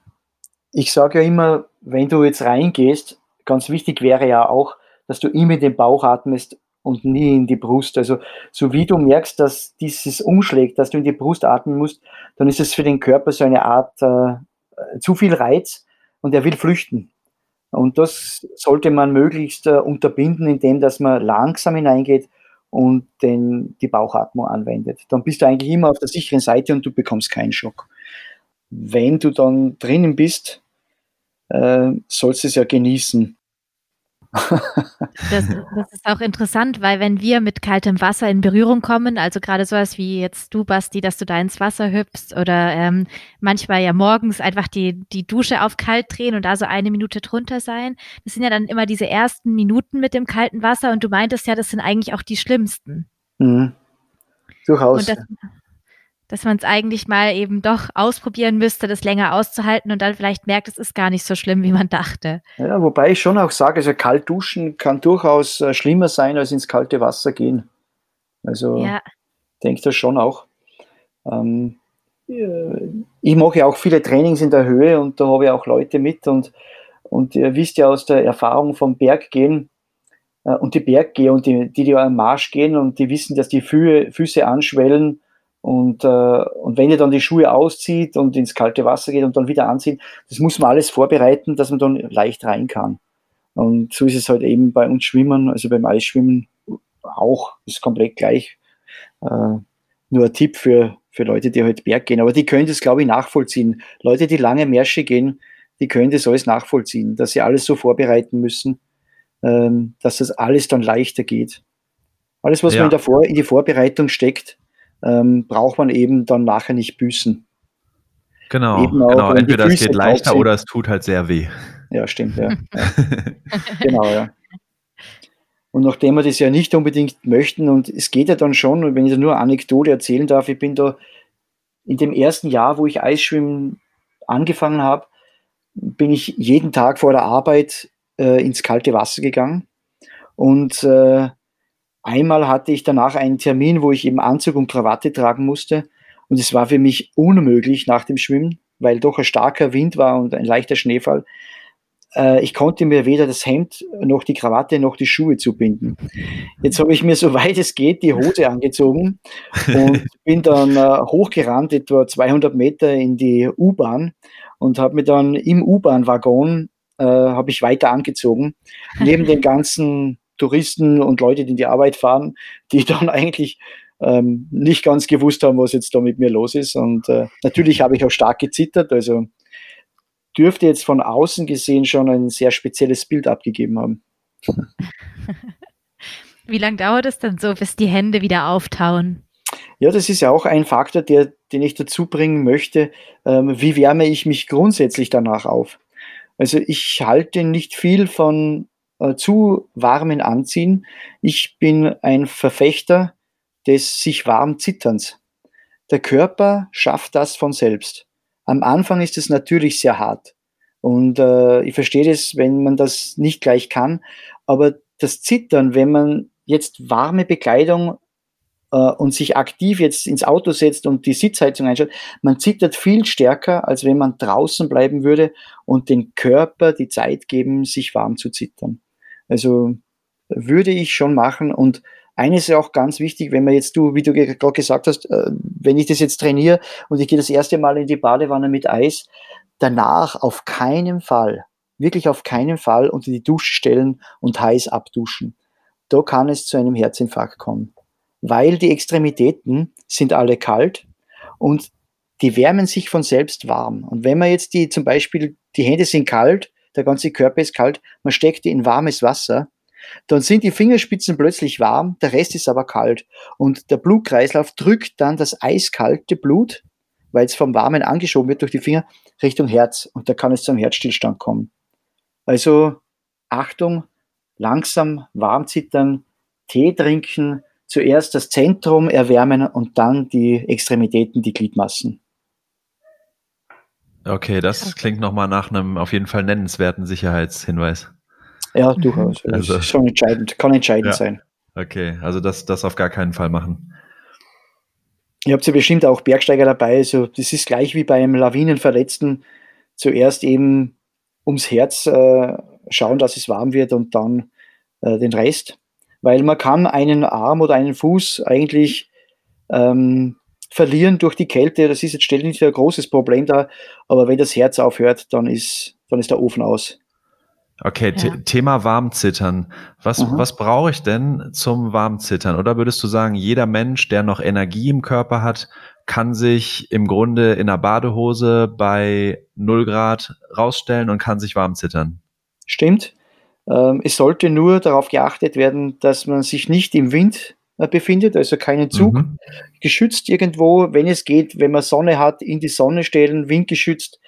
ich sage ja immer, wenn du jetzt reingehst, ganz wichtig wäre ja auch, dass du immer in den Bauch atmest und nie in die Brust. Also so wie du merkst, dass dieses umschlägt, dass du in die Brust atmen musst, dann ist es für den Körper so eine Art äh, zu viel Reiz und er will flüchten. Und das sollte man möglichst äh, unterbinden, indem dass man langsam hineingeht und den, die Bauchatmung anwendet. Dann bist du eigentlich immer auf der sicheren Seite und du bekommst keinen Schock. Wenn du dann drinnen bist, äh, sollst du es ja genießen. Das, das, ist auch interessant, weil wenn wir mit kaltem Wasser in Berührung kommen, also gerade sowas wie jetzt du, Basti, dass du da ins Wasser hüpfst oder ähm, manchmal ja morgens einfach die, die Dusche auf kalt drehen und da so eine Minute drunter sein, das sind ja dann immer diese ersten Minuten mit dem kalten Wasser und du meintest ja, das sind eigentlich auch die schlimmsten. Mhm. Durchaus. Und das, dass man es eigentlich mal eben doch ausprobieren müsste, das länger auszuhalten und dann vielleicht merkt, es ist gar nicht so schlimm, wie man dachte. Ja, wobei ich schon auch sage, also kalt duschen kann durchaus äh, schlimmer sein, als ins kalte Wasser gehen. Also ja. denke das schon auch. Ähm, äh, ich mache ja auch viele Trainings in der Höhe und da habe ich auch Leute mit und, und ihr wisst ja aus der Erfahrung vom Berggehen, äh, und die Berggeher und die, die, die am Marsch gehen und die wissen, dass die Füße, Füße anschwellen, und, äh, und wenn ihr dann die Schuhe auszieht und ins kalte Wasser geht und dann wieder anzieht, das muss man alles vorbereiten, dass man dann leicht rein kann. Und so ist es halt eben bei uns Schwimmen, also beim Eisschwimmen auch, ist komplett gleich. Äh, nur ein Tipp für, für Leute, die halt Berg gehen. Aber die können das, glaube ich, nachvollziehen. Leute, die lange Märsche gehen, die können das alles nachvollziehen, dass sie alles so vorbereiten müssen, ähm, dass das alles dann leichter geht. Alles, was ja. man davor in die Vorbereitung steckt, ähm, braucht man eben dann nachher nicht büßen. Genau, genau. entweder es geht leichter oder es tut halt sehr weh. Ja, stimmt, ja. ja. [laughs] genau, ja. Und nachdem wir das ja nicht unbedingt möchten, und es geht ja dann schon, und wenn ich da nur eine Anekdote erzählen darf, ich bin da in dem ersten Jahr, wo ich Eisschwimmen angefangen habe, bin ich jeden Tag vor der Arbeit äh, ins kalte Wasser gegangen. Und äh, Einmal hatte ich danach einen Termin, wo ich eben Anzug und Krawatte tragen musste. Und es war für mich unmöglich nach dem Schwimmen, weil doch ein starker Wind war und ein leichter Schneefall. Äh, ich konnte mir weder das Hemd noch die Krawatte noch die Schuhe zubinden. Jetzt habe ich mir, [laughs] soweit es geht, die Hose angezogen und [laughs] bin dann äh, hochgerannt, etwa 200 Meter in die U-Bahn und habe mir dann im U-Bahn-Waggon äh, habe ich weiter angezogen. Neben den [laughs] ganzen Touristen und Leute, die in die Arbeit fahren, die [laughs] dann eigentlich ähm, nicht ganz gewusst haben, was jetzt da mit mir los ist. Und äh, natürlich habe ich auch stark gezittert. Also dürfte jetzt von außen gesehen schon ein sehr spezielles Bild abgegeben haben. [laughs] Wie lange dauert es dann so, bis die Hände wieder auftauen? Ja, das ist ja auch ein Faktor, der, den ich dazu bringen möchte. Ähm, wie wärme ich mich grundsätzlich danach auf? Also ich halte nicht viel von zu warmen Anziehen. Ich bin ein Verfechter des sich warm Zitterns. der Körper schafft das von selbst. Am Anfang ist es natürlich sehr hart. Und äh, ich verstehe das, wenn man das nicht gleich kann. Aber das Zittern, wenn man jetzt warme Bekleidung äh, und sich aktiv jetzt ins Auto setzt und die Sitzheizung einschaltet, man zittert viel stärker, als wenn man draußen bleiben würde und den Körper die Zeit geben, sich warm zu zittern. Also würde ich schon machen und eines ist auch ganz wichtig, wenn man jetzt du, wie du gerade gesagt hast, äh, wenn ich das jetzt trainiere und ich gehe das erste Mal in die Badewanne mit Eis, danach auf keinen Fall, wirklich auf keinen Fall unter die Dusche stellen und heiß abduschen. Da kann es zu einem Herzinfarkt kommen, weil die Extremitäten sind alle kalt und die wärmen sich von selbst warm. Und wenn man jetzt die zum Beispiel, die Hände sind kalt, der ganze Körper ist kalt, man steckt die in warmes Wasser, dann sind die Fingerspitzen plötzlich warm, der Rest ist aber kalt. Und der Blutkreislauf drückt dann das eiskalte Blut, weil es vom Warmen angeschoben wird durch die Finger, Richtung Herz. Und da kann es zum Herzstillstand kommen. Also Achtung, langsam warm zittern, Tee trinken, zuerst das Zentrum erwärmen und dann die Extremitäten, die Gliedmassen. Okay, das klingt nochmal nach einem auf jeden Fall nennenswerten Sicherheitshinweis. Ja, durchaus. Also, das ist schon entscheidend, kann entscheidend ja. sein. Okay, also das, das auf gar keinen Fall machen. Ihr habt ja bestimmt auch Bergsteiger dabei. Also das ist gleich wie beim Lawinenverletzten. Zuerst eben ums Herz äh, schauen, dass es warm wird und dann äh, den Rest. Weil man kann einen Arm oder einen Fuß eigentlich ähm, verlieren durch die Kälte. Das ist jetzt ständig nicht ein großes Problem da. Aber wenn das Herz aufhört, dann ist, dann ist der Ofen aus. Okay, ja. Thema Warmzittern. Was, mhm. was brauche ich denn zum Warmzittern? Oder würdest du sagen, jeder Mensch, der noch Energie im Körper hat, kann sich im Grunde in einer Badehose bei 0 Grad rausstellen und kann sich warm zittern? Stimmt. Ähm, es sollte nur darauf geachtet werden, dass man sich nicht im Wind äh, befindet, also keinen Zug mhm. Geschützt irgendwo, wenn es geht, wenn man Sonne hat, in die Sonne stellen, windgeschützt,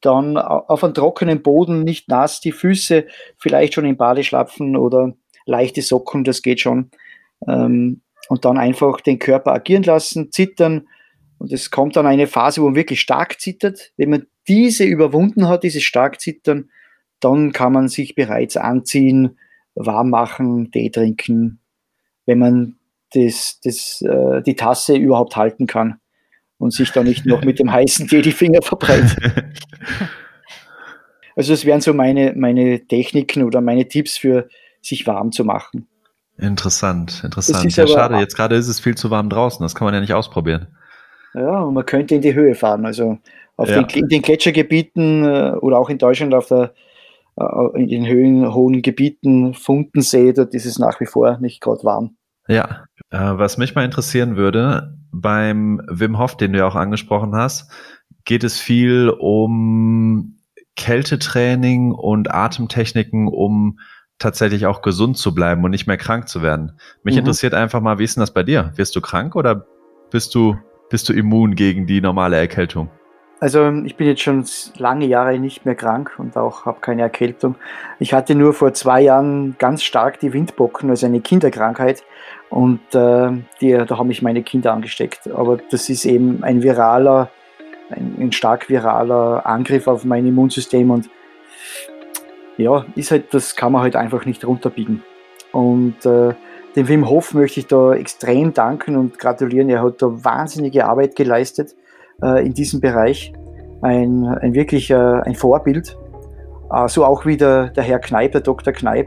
dann auf einem trockenen Boden, nicht nass, die Füße vielleicht schon in Badeschlapfen oder leichte Socken, das geht schon. Ähm, und dann einfach den Körper agieren lassen, zittern. Und es kommt dann eine Phase, wo man wirklich stark zittert. Wenn man diese überwunden hat, dieses stark zittern, dann kann man sich bereits anziehen, warm machen, Tee trinken, wenn man das, das, äh, die Tasse überhaupt halten kann und sich da nicht noch mit dem heißen Tee die Finger verbreitet. [laughs] Also das wären so meine, meine Techniken oder meine Tipps für sich warm zu machen. Interessant, interessant. Ja, schade, jetzt gerade ist es viel zu warm draußen, das kann man ja nicht ausprobieren. Ja, und man könnte in die Höhe fahren. Also auf ja. den, in den Gletschergebieten äh, oder auch in Deutschland auf der, äh, in den Höhen, hohen Gebieten, Funkensee, dort ist es nach wie vor nicht gerade warm. Ja, äh, was mich mal interessieren würde, beim Wim Hof, den du ja auch angesprochen hast, geht es viel um Kältetraining und Atemtechniken, um tatsächlich auch gesund zu bleiben und nicht mehr krank zu werden. Mich mhm. interessiert einfach mal, wie ist denn das bei dir? Wirst du krank oder bist du, bist du immun gegen die normale Erkältung? Also ich bin jetzt schon lange Jahre nicht mehr krank und auch habe keine Erkältung. Ich hatte nur vor zwei Jahren ganz stark die Windbocken, also eine Kinderkrankheit. Und äh, die, da haben mich meine Kinder angesteckt. Aber das ist eben ein viraler, ein, ein stark viraler Angriff auf mein Immunsystem und ja, ist halt, das kann man halt einfach nicht runterbiegen. Und äh, dem Wim Hof möchte ich da extrem danken und gratulieren. Er hat da wahnsinnige Arbeit geleistet äh, in diesem Bereich. Ein, ein wirklich äh, ein Vorbild. Äh, so auch wie der, der Herr Kneip, der Dr. Kneip.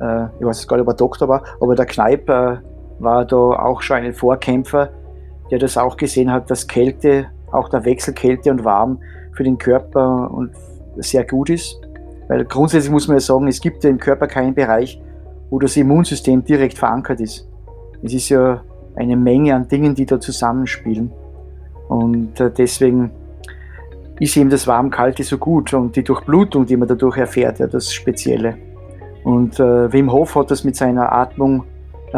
Äh, ich weiß gar nicht, ob er Doktor war, aber der Kneip äh, war da auch schon ein Vorkämpfer, der das auch gesehen hat, dass Kälte, auch der Wechsel Kälte und Warm für den Körper und sehr gut ist. Weil grundsätzlich muss man ja sagen, es gibt ja im Körper keinen Bereich, wo das Immunsystem direkt verankert ist. Es ist ja eine Menge an Dingen, die da zusammenspielen. Und äh, deswegen ist eben das Warm-Kalte so gut und die Durchblutung, die man dadurch erfährt, ja das Spezielle. Und äh, Wim Hof hat das mit seiner Atmung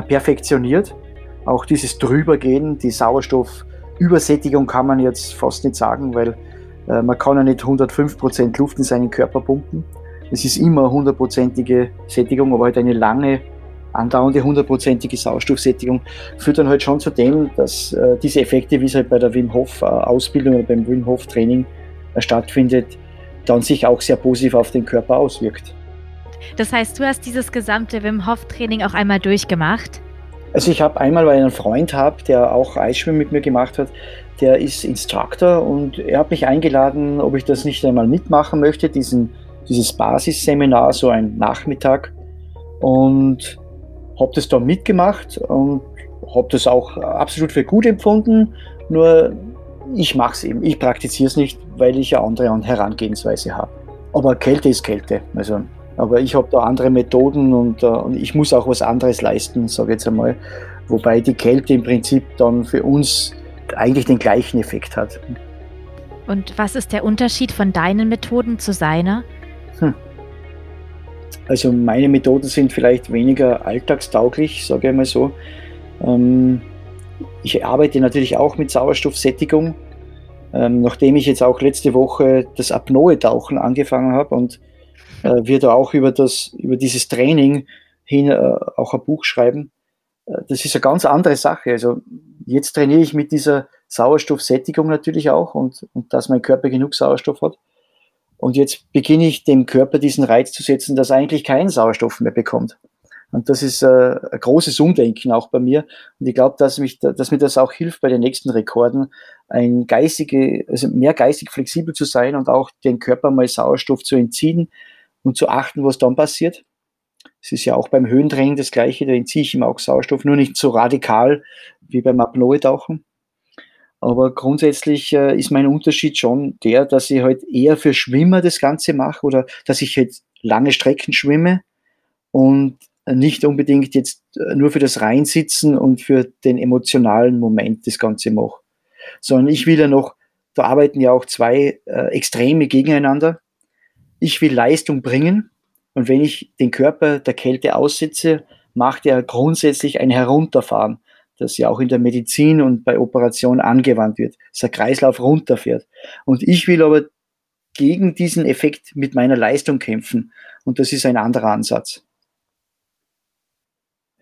perfektioniert. Auch dieses Drübergehen, die Sauerstoffübersättigung kann man jetzt fast nicht sagen, weil äh, man kann ja nicht 105% Luft in seinen Körper pumpen. Es ist immer hundertprozentige Sättigung, aber halt eine lange andauernde hundertprozentige Sauerstoffsättigung führt dann halt schon zu dem, dass äh, diese Effekte, wie es halt bei der Wim Hof äh, Ausbildung oder beim Wim Hof Training äh, stattfindet, dann sich auch sehr positiv auf den Körper auswirkt. Das heißt, du hast dieses gesamte Wim Hof Training auch einmal durchgemacht? Also ich habe einmal, weil ich einen Freund habe, der auch Eisschwimmen mit mir gemacht hat, der ist Instructor und er hat mich eingeladen, ob ich das nicht einmal mitmachen möchte, diesen, dieses Basisseminar, so ein Nachmittag. Und habe das da mitgemacht und habe das auch absolut für gut empfunden. Nur ich mache es eben, ich praktiziere es nicht, weil ich eine andere Herangehensweise habe. Aber Kälte ist Kälte. Also, aber ich habe da andere Methoden und, uh, und ich muss auch was anderes leisten, sage ich jetzt einmal. Wobei die Kälte im Prinzip dann für uns eigentlich den gleichen Effekt hat. Und was ist der Unterschied von deinen Methoden zu seiner? Hm. Also meine Methoden sind vielleicht weniger alltagstauglich, sage ich mal so. Ähm, ich arbeite natürlich auch mit Sauerstoffsättigung, ähm, nachdem ich jetzt auch letzte Woche das Apnoe-Tauchen angefangen habe und äh, wir da auch über, das, über dieses Training hin äh, auch ein Buch schreiben. Äh, das ist eine ganz andere Sache. Also jetzt trainiere ich mit dieser Sauerstoffsättigung natürlich auch und, und dass mein Körper genug Sauerstoff hat. Und jetzt beginne ich dem Körper diesen Reiz zu setzen, dass er eigentlich keinen Sauerstoff mehr bekommt. Und das ist äh, ein großes Umdenken auch bei mir. Und ich glaube, dass, mich, dass mir das auch hilft bei den nächsten Rekorden, ein geistige, also mehr geistig flexibel zu sein und auch den Körper mal Sauerstoff zu entziehen und zu achten, was dann passiert. Es ist ja auch beim Höhentraining das Gleiche, da entziehe ich ihm auch Sauerstoff, nur nicht so radikal wie beim Apnoe-Tauchen. Aber grundsätzlich äh, ist mein Unterschied schon der, dass ich halt eher für Schwimmer das Ganze mache oder dass ich halt lange Strecken schwimme und nicht unbedingt jetzt äh, nur für das Reinsitzen und für den emotionalen Moment das Ganze mache. Sondern ich will ja noch, da arbeiten ja auch zwei äh, Extreme gegeneinander. Ich will Leistung bringen und wenn ich den Körper der Kälte aussetze, macht er grundsätzlich ein Herunterfahren das ja auch in der Medizin und bei Operationen angewandt wird, dass der Kreislauf runterfährt. Und ich will aber gegen diesen Effekt mit meiner Leistung kämpfen. Und das ist ein anderer Ansatz.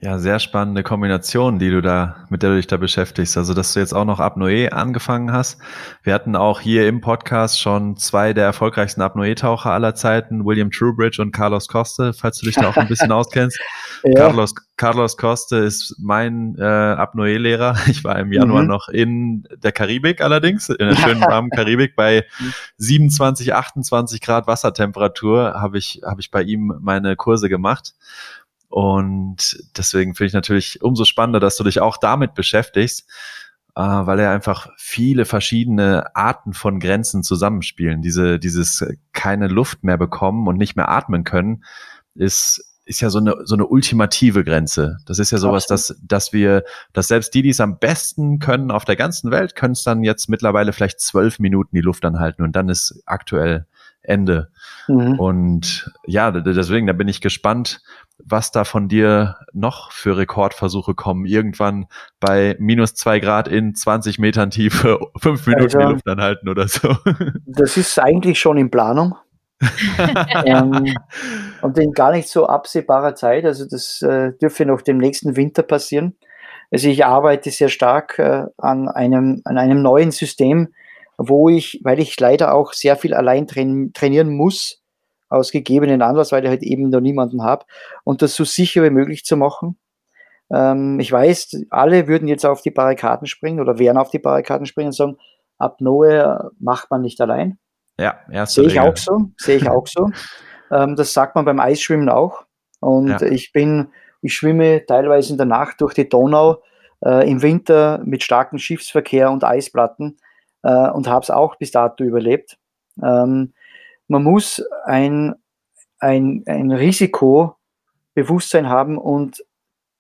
Ja, sehr spannende Kombination, die du da, mit der du dich da beschäftigst. Also, dass du jetzt auch noch Apnoe angefangen hast. Wir hatten auch hier im Podcast schon zwei der erfolgreichsten Apnoe-Taucher aller Zeiten, William Truebridge und Carlos Coste, falls du dich da auch ein bisschen [laughs] auskennst. ja. Carlos, Carlos Coste ist mein äh, Apnoe-Lehrer. [laughs] Ich war im Januar mhm. noch in der Karibik allerdings, in der schönen warmen [laughs] Karibik bei 27, 28 Grad Wassertemperatur habe ich, habe ich bei ihm meine Kurse gemacht. Und deswegen finde ich natürlich umso spannender, dass du dich auch damit beschäftigst, äh, weil er einfach viele verschiedene Arten von Grenzen zusammenspielen. Diese, dieses keine Luft mehr bekommen und nicht mehr atmen können, ist ist ja so eine, so eine ultimative Grenze. Das ist ja sowas, dass, dass wir, dass selbst die, die es am besten können auf der ganzen Welt, können es dann jetzt mittlerweile vielleicht zwölf Minuten die Luft anhalten und dann ist aktuell Ende. Mhm. Und ja, deswegen, da bin ich gespannt, was da von dir noch für Rekordversuche kommen. Irgendwann bei minus zwei Grad in 20 Metern Tiefe [laughs] fünf Minuten also, die Luft anhalten oder so. [laughs] Das ist eigentlich schon in Planung. [laughs] ähm, und in gar nicht so absehbarer Zeit. Also das äh, dürfte noch dem nächsten Winter passieren. Also ich arbeite sehr stark äh, an, einem, an einem neuen System, wo ich, weil ich leider auch sehr viel allein train trainieren muss, aus gegebenen Anlass, weil ich halt eben noch niemanden habe, und das so sicher wie möglich zu machen. Ähm, ich weiß, alle würden jetzt auf die Barrikaden springen oder wären auf die Barrikaden springen und sagen, Apnoe macht man nicht allein. Ja, Sehe ich auch so, sehe ich auch so. [laughs] ähm, das sagt man beim Eisschwimmen auch. Und ja. ich bin, ich schwimme teilweise in der Nacht durch die Donau, äh, im Winter mit starkem Schiffsverkehr und Eisplatten äh, und habe es auch bis dato überlebt. Ähm, man muss ein, ein, ein Risikobewusstsein haben und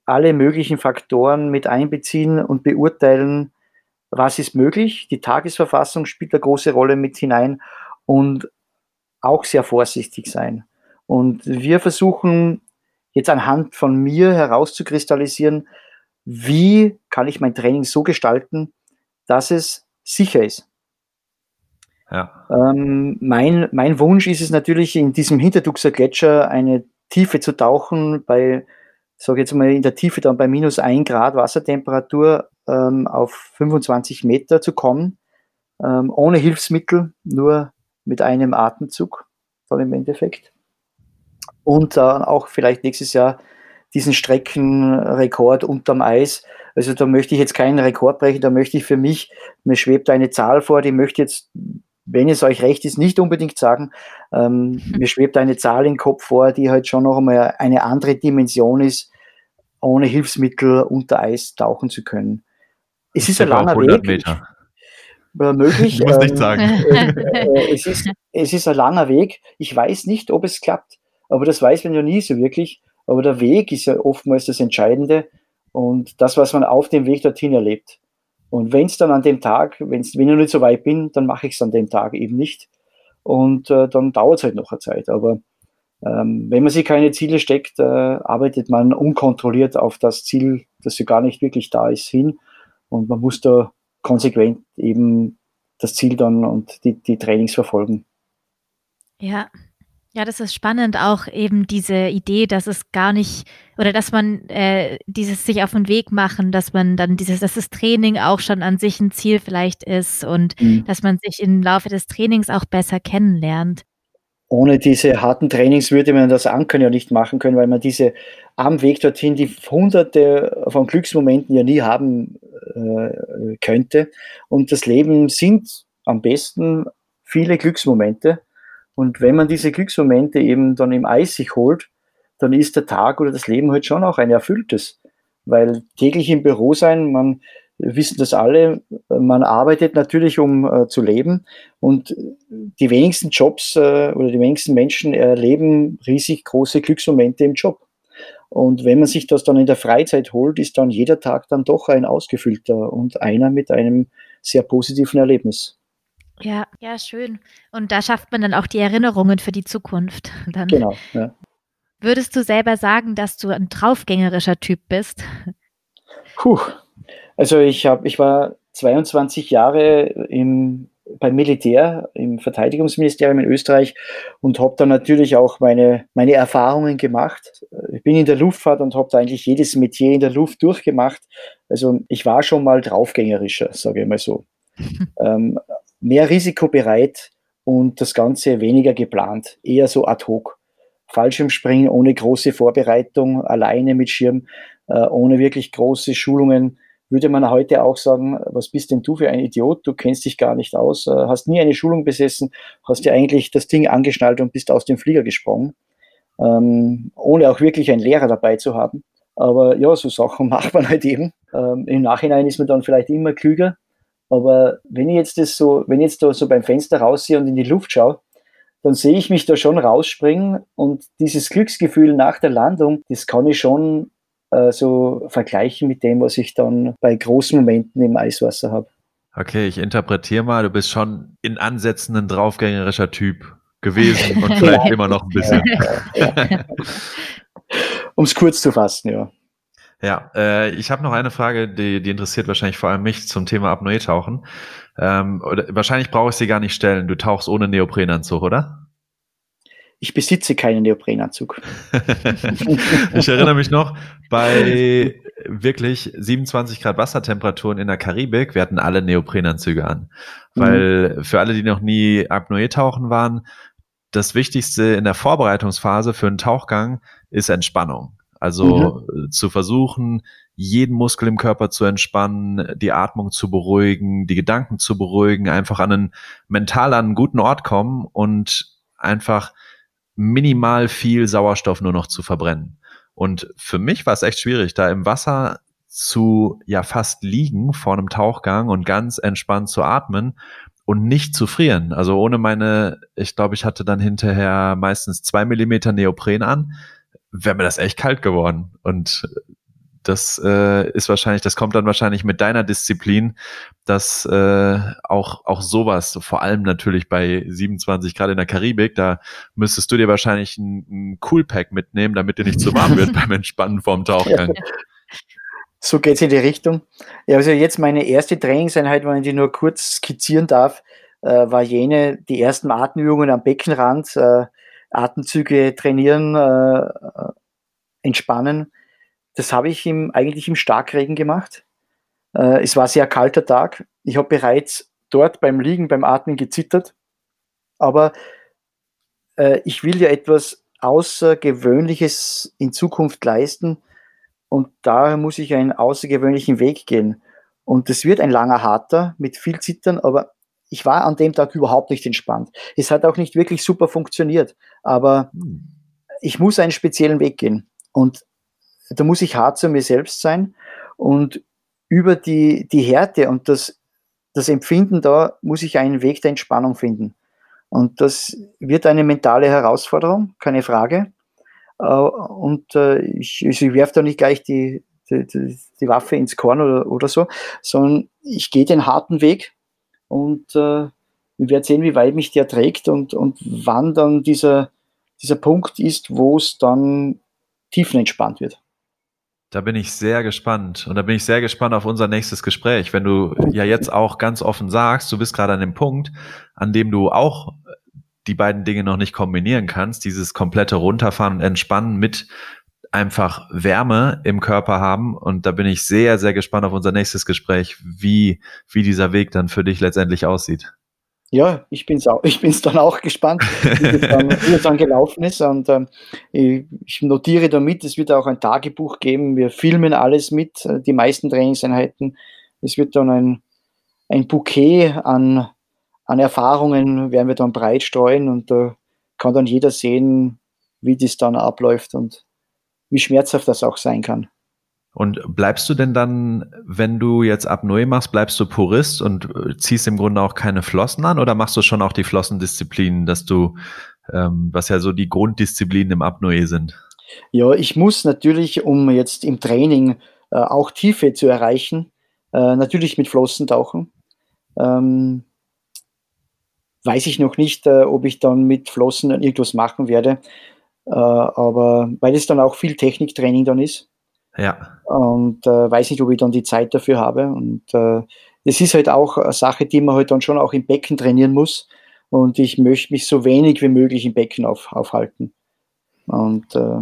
alle möglichen Faktoren mit einbeziehen und beurteilen, was ist möglich. Die Tagesverfassung spielt eine große Rolle mit hinein und auch sehr vorsichtig sein. Und wir versuchen jetzt anhand von mir herauszukristallisieren, wie kann ich mein Training so gestalten, dass es sicher ist. Ja. Ähm, mein, mein Wunsch ist es natürlich, in diesem Hinterduxer Gletscher eine Tiefe zu tauchen bei sage jetzt mal in der Tiefe dann bei minus 1 Grad Wassertemperatur ähm, auf 25 Meter zu kommen, ähm, ohne Hilfsmittel, nur mit einem Atemzug dann im Endeffekt. Und dann auch vielleicht nächstes Jahr diesen Streckenrekord unterm Eis. Also da möchte ich jetzt keinen Rekord brechen, da möchte ich für mich, mir schwebt eine Zahl vor, die möchte jetzt, wenn es euch recht ist, nicht unbedingt sagen. Ähm, [laughs] mir schwebt eine Zahl im Kopf vor, die halt schon noch einmal eine andere Dimension ist, ohne Hilfsmittel unter Eis tauchen zu können. Es ist ein langer Weg. Meter. Äh, möglich. [laughs] Ich muss ähm, nicht sagen. Äh, äh, [laughs] es, ist, es ist ein langer Weg. Ich weiß nicht, ob es klappt, aber das weiß man ja nie so wirklich. Aber der Weg ist ja oftmals das Entscheidende und das, was man auf dem Weg dorthin erlebt. Und wenn es dann an dem Tag, wenn's, wenn ich noch nicht so weit bin, dann mache ich es an dem Tag eben nicht. Und äh, dann dauert es halt noch eine Zeit. Aber ähm, wenn man sich keine Ziele steckt, äh, arbeitet man unkontrolliert auf das Ziel, das ja gar nicht wirklich da ist, hin. Und man muss da konsequent eben das Ziel dann und die, die Trainings verfolgen. Ja. Ja, das ist spannend, auch eben diese Idee, dass es gar nicht, oder dass man äh, dieses sich auf den Weg machen, dass man dann dieses, dass das Training auch schon an sich ein Ziel vielleicht ist und mhm. dass man sich im Laufe des Trainings auch besser kennenlernt. Ohne diese harten Trainings würde man das Ankern ja nicht machen können, weil man diese am Weg dorthin die hunderte von Glücksmomenten ja nie haben äh, könnte. Und das Leben sind am besten viele Glücksmomente. Und wenn man diese Glücksmomente eben dann im Eis sich holt, dann ist der Tag oder das Leben halt schon auch ein erfülltes. Weil täglich im Büro sein, man wissen das alle, man arbeitet natürlich, um äh, zu leben. Und die wenigsten Jobs äh, oder die wenigsten Menschen erleben riesig große Glücksmomente im Job. Und wenn man sich das dann in der Freizeit holt, ist dann jeder Tag dann doch ein ausgefüllter und einer mit einem sehr positiven Erlebnis. Ja, ja, schön. Und da schafft man dann auch die Erinnerungen für die Zukunft. [laughs] Dann genau. Ja. Würdest du selber sagen, dass du ein draufgängerischer Typ bist? Puh. Also ich habe, ich war 22 Jahre im beim Militär, im Verteidigungsministerium in Österreich und habe da natürlich auch meine, meine Erfahrungen gemacht. Ich bin in der Luftfahrt und habe da eigentlich jedes Metier in der Luft durchgemacht. Also ich war schon mal draufgängerischer, sage ich mal so. [laughs] ähm, mehr risikobereit und das Ganze weniger geplant, eher so ad hoc. Fallschirmspringen ohne große Vorbereitung, alleine mit Schirm, äh, ohne wirklich große Schulungen würde man heute auch sagen, was bist denn du für ein Idiot? Du kennst dich gar nicht aus, äh, hast nie eine Schulung besessen, hast dir eigentlich das Ding angeschnallt und bist aus dem Flieger gesprungen, ähm, ohne auch wirklich einen Lehrer dabei zu haben. Aber ja, so Sachen [laughs] macht man halt eben. Ähm, Im Nachhinein ist man dann vielleicht immer klüger. Aber wenn ich jetzt das so, wenn ich jetzt da so beim Fenster raussehe und in die Luft schaue, dann sehe ich mich da schon rausspringen und dieses Glücksgefühl nach der Landung, das kann ich schon äh, so vergleichen mit dem, was ich dann bei großen Momenten im Eiswasser habe. Okay, ich interpretiere mal, du bist schon in Ansätzen ein draufgängerischer Typ gewesen und [laughs] vielleicht immer noch ein bisschen. [laughs] Um es kurz zu fassen, ja. Ja, äh, ich habe noch eine Frage, die, die interessiert wahrscheinlich vor allem mich zum Thema Apnoe-Tauchen. Ähm, oder, wahrscheinlich brauche ich sie gar nicht stellen. Du tauchst ohne Neoprenanzug, oder? Ich besitze keinen Neoprenanzug. [laughs] ich erinnere mich noch, bei wirklich 27 Grad Wassertemperaturen in der Karibik, wir hatten alle Neoprenanzüge an. Weil mhm. für alle, die noch nie Apnoe-Tauchen waren, das Wichtigste in der Vorbereitungsphase für einen Tauchgang ist Entspannung. Also mhm. zu versuchen, jeden Muskel im Körper zu entspannen, die Atmung zu beruhigen, die Gedanken zu beruhigen, einfach an einen mental an einen guten Ort kommen und einfach minimal viel Sauerstoff nur noch zu verbrennen. Und für mich war es echt schwierig, da im Wasser zu ja fast liegen vor einem Tauchgang und ganz entspannt zu atmen und nicht zu frieren. Also ohne meine, ich glaube, ich hatte dann hinterher meistens zwei Millimeter Neopren an, wäre mir das echt kalt geworden. Und das äh, ist wahrscheinlich, das kommt dann wahrscheinlich mit deiner Disziplin, dass äh, auch, auch sowas, vor allem natürlich bei 27 Grad in der Karibik, da müsstest du dir wahrscheinlich ein, ein Coolpack mitnehmen, damit dir nicht zu warm wird [laughs] beim Entspannen vorm Tauchgang. [laughs] So geht's in die Richtung. Ja, also jetzt meine erste Trainingseinheit, wenn ich die nur kurz skizzieren darf, äh, war jene, die ersten Atemübungen am Beckenrand, äh, Atemzüge trainieren, äh, entspannen das habe ich im, eigentlich im Starkregen gemacht. Äh, es war sehr kalter Tag. Ich habe bereits dort beim Liegen, beim Atmen gezittert. Aber äh, ich will ja etwas Außergewöhnliches in Zukunft leisten und daher muss ich einen außergewöhnlichen Weg gehen. Und es wird ein langer, harter mit viel Zittern, aber ich war an dem Tag überhaupt nicht entspannt. Es hat auch nicht wirklich super funktioniert, aber ich muss einen speziellen Weg gehen. Und da muss ich hart zu mir selbst sein und über die, die Härte und das, das Empfinden da muss ich einen Weg der Entspannung finden. Und das wird eine mentale Herausforderung, keine Frage. Äh, und äh, ich, ich werfe da nicht gleich die, die, die, Waffe ins Korn oder, oder so, sondern ich gehe den harten Weg und äh, wir werden sehen, wie weit mich der trägt und, und wann dann dieser, dieser Punkt ist, wo es dann tiefenentspannt wird. Da bin ich sehr gespannt und da bin ich sehr gespannt auf unser nächstes Gespräch. Wenn du ja jetzt auch ganz offen sagst, du bist gerade an dem Punkt, an dem du auch die beiden Dinge noch nicht kombinieren kannst, dieses komplette Runterfahren und Entspannen mit einfach Wärme im Körper haben. Und da bin ich sehr, sehr gespannt auf unser nächstes Gespräch, wie, wie dieser Weg dann für dich letztendlich aussieht. Ja, ich bin's auch. Ich bin's dann auch gespannt, wie das dann, [laughs] wie das dann gelaufen ist. Und ähm, ich notiere damit, es wird auch ein Tagebuch geben. Wir filmen alles mit, äh, die meisten Trainingseinheiten. Es wird dann ein, ein Bouquet an, an Erfahrungen, werden wir dann breit streuen und da kann dann jeder sehen, wie das dann abläuft und wie schmerzhaft das auch sein kann. Und bleibst du denn dann, wenn du jetzt Apnoe machst, bleibst du Purist und äh, ziehst im Grunde auch keine Flossen an oder machst du schon auch die Flossendisziplinen, dass du, ähm, was ja so die Grunddisziplinen im Apnoe sind? Ja, ich muss natürlich, um jetzt im Training äh, auch Tiefe zu erreichen, äh, natürlich mit Flossen tauchen. Ähm, weiß ich noch nicht, äh, ob ich dann mit Flossen irgendwas machen werde, äh, aber weil es dann auch viel Techniktraining dann ist. Ja. Und äh, weiß nicht, ob ich dann die Zeit dafür habe. Und äh, das ist halt auch eine Sache, die man halt dann schon auch im Becken trainieren muss. Und ich möchte mich so wenig wie möglich im Becken auf, aufhalten. Und äh,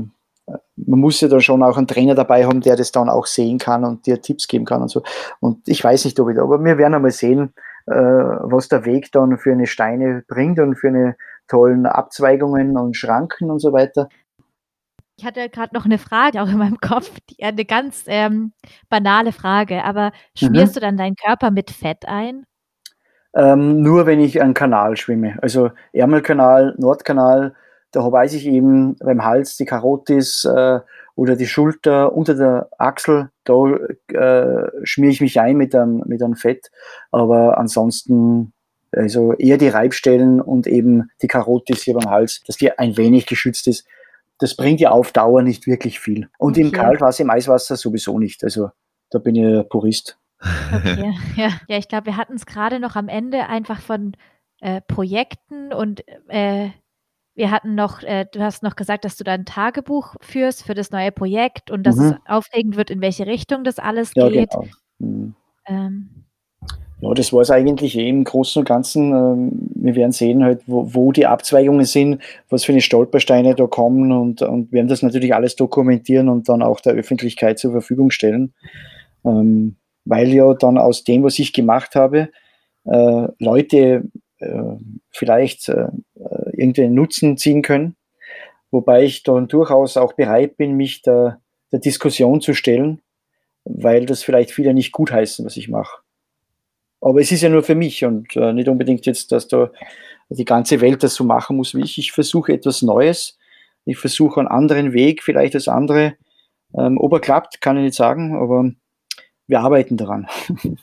man muss ja dann schon auch einen Trainer dabei haben, der das dann auch sehen kann und dir Tipps geben kann und so. Und ich weiß nicht, ob ich da, aber wir werden einmal sehen, äh, was der Weg dann für eine Steine bringt und für eine tollen Abzweigungen und Schranken und so weiter. Ich hatte gerade noch eine Frage auch in meinem [laughs] Kopf, die, eine ganz ähm, banale Frage, aber schmierst mhm. du dann deinen Körper mit Fett ein? Ähm, nur wenn ich einen Kanal schwimme. Also Ärmelkanal, Nordkanal, da weiß ich eben beim Hals die Karotis äh, oder die Schulter unter der Achsel, da äh, schmiere ich mich ein mit einem, mit einem Fett. Aber ansonsten also eher die Reibstellen und eben die Karotis hier beim Hals, dass die ein wenig geschützt ist das bringt ja auf Dauer nicht wirklich viel. Und okay. im Kaltwasser, im Eiswasser sowieso nicht. Also da bin ich Purist. Okay, [laughs] ja, ja ich glaube, wir hatten es gerade noch am Ende einfach von äh, Projekten und äh, wir hatten noch, äh, du hast noch gesagt, dass du da ein Tagebuch führst für das neue Projekt und dass mhm. es aufregend wird, in welche Richtung das alles ja, geht. Genau. Mhm. Ähm, ja, das war es eigentlich eh im Großen und Ganzen. Ähm, wir werden sehen, halt, wo, wo, die Abzweigungen sind, was für eine Stolpersteine da kommen und, und werden das natürlich alles dokumentieren und dann auch der Öffentlichkeit zur Verfügung stellen. Ähm, weil ja dann aus dem, was ich gemacht habe, äh, Leute äh, vielleicht äh, irgendeinen Nutzen ziehen können. Wobei ich dann durchaus auch bereit bin, mich der, der Diskussion zu stellen, weil das vielleicht viele nicht gutheißen, was ich mache. Aber es ist ja nur für mich und äh, nicht unbedingt jetzt, dass da die ganze Welt das so machen muss wie ich. Ich versuche etwas Neues. Ich versuche einen anderen Weg, vielleicht als andere. Ähm, ob er klappt, kann ich nicht sagen, aber wir arbeiten daran. [laughs]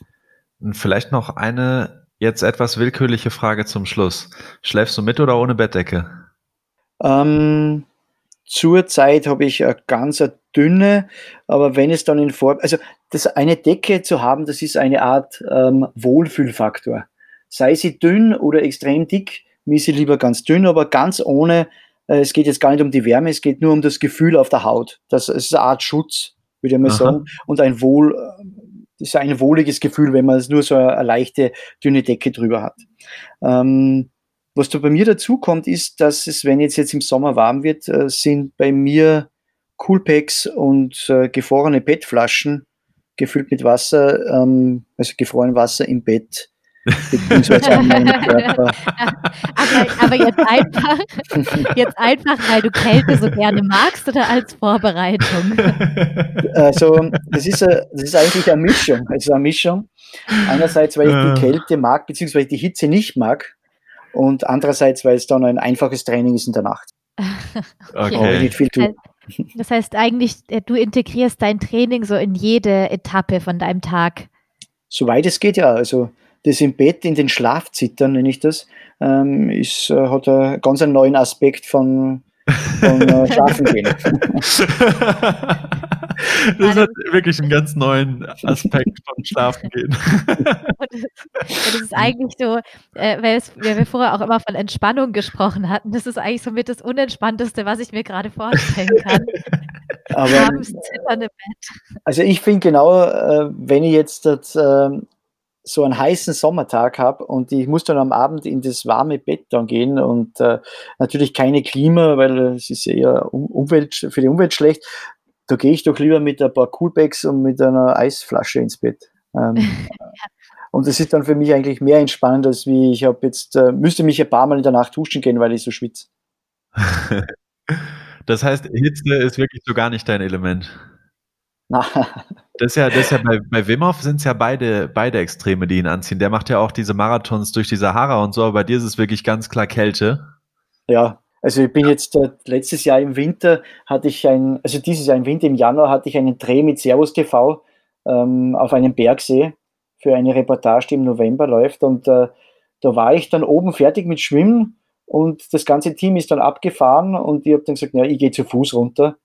Vielleicht noch eine jetzt etwas willkürliche Frage zum Schluss. Schläfst du mit oder ohne Bettdecke? Ähm, Zurzeit habe ich eine ganz dünne, aber wenn es dann in Form, also das eine Decke zu haben, das ist eine Art ähm, Wohlfühlfaktor. Sei sie dünn oder extrem dick, mir ist sie lieber ganz dünn, aber ganz ohne, äh, es geht jetzt gar nicht um die Wärme, es geht nur um das Gefühl auf der Haut. Das ist eine Art Schutz, würde ich mal Aha. sagen, und ein Wohl, das ist ein wohliges Gefühl, wenn man nur so eine, eine leichte, dünne Decke drüber hat. Ähm, was da bei mir dazu kommt, ist, dass es, wenn jetzt, jetzt im Sommer warm wird, äh, sind bei mir Coolpacks und äh, gefrorene PET-Flaschen gefüllt mit Wasser, ähm, also gefrorenem Wasser im Bett. Beziehungsweise an meinem [laughs] Körper. aber, aber jetzt einfach, jetzt einfach, weil du Kälte so gerne magst oder als Vorbereitung? Also, das ist, das ist eigentlich eine Mischung. Also eine Mischung. Einerseits, weil ich die Kälte mag, beziehungsweise die Hitze nicht mag. Und andererseits, weil es dann ein einfaches Training ist in der Nacht. [laughs] Okay. Nicht viel tun. Das heißt eigentlich, äh, du integrierst dein Training so in jede Etappe von deinem Tag. Soweit es geht, ja. Also das im Bett in den Schlaf zittern, nenne ich das, ähm, ist, äh, hat einen ganz einen neuen Aspekt von, von äh, Schlafen gehen. [laughs] [laughs] Das hat wirklich einen ganz neuen [laughs] Aspekt von Schlafen gehen. [laughs] das ist eigentlich so, äh, weil, es, weil, wir vorher auch immer von Entspannung gesprochen hatten, das ist eigentlich somit das Unentspannteste, was ich mir gerade vorstellen kann. [laughs] Aber, Abends zittern im Bett. Also ich finde genau, äh, wenn ich jetzt das, äh, so einen heißen Sommertag habe und ich muss dann am Abend in das warme Bett dann gehen und äh, natürlich keine Klima, weil es ist eher um, Umwelt, für die Umwelt schlecht. Da gehe ich doch lieber mit ein paar Coolbacks und mit einer Eisflasche ins Bett. Ähm, [laughs] und das ist dann für mich eigentlich mehr entspannend, als wie ich habe jetzt, äh, müsste mich ein paar Mal in der Nacht duschen gehen, weil ich so schwitze. [laughs] das heißt, Hitze ist wirklich so gar nicht dein Element. [laughs] Das ist ja, das ist ja bei, bei Wim Hof sind es ja beide, beide Extreme, die ihn anziehen. Der macht ja auch diese Marathons durch die Sahara und so, aber bei dir ist es wirklich ganz klar Kälte. Ja, also ich bin jetzt äh, letztes Jahr im Winter hatte ich ein, also dieses Jahr im Winter, im Januar hatte ich einen Dreh mit Servus TV ähm, auf einem Bergsee für eine Reportage, die im November läuft und äh, da war ich dann oben fertig mit Schwimmen und das ganze Team ist dann abgefahren und ich habe dann gesagt, ja, ich gehe zu Fuß runter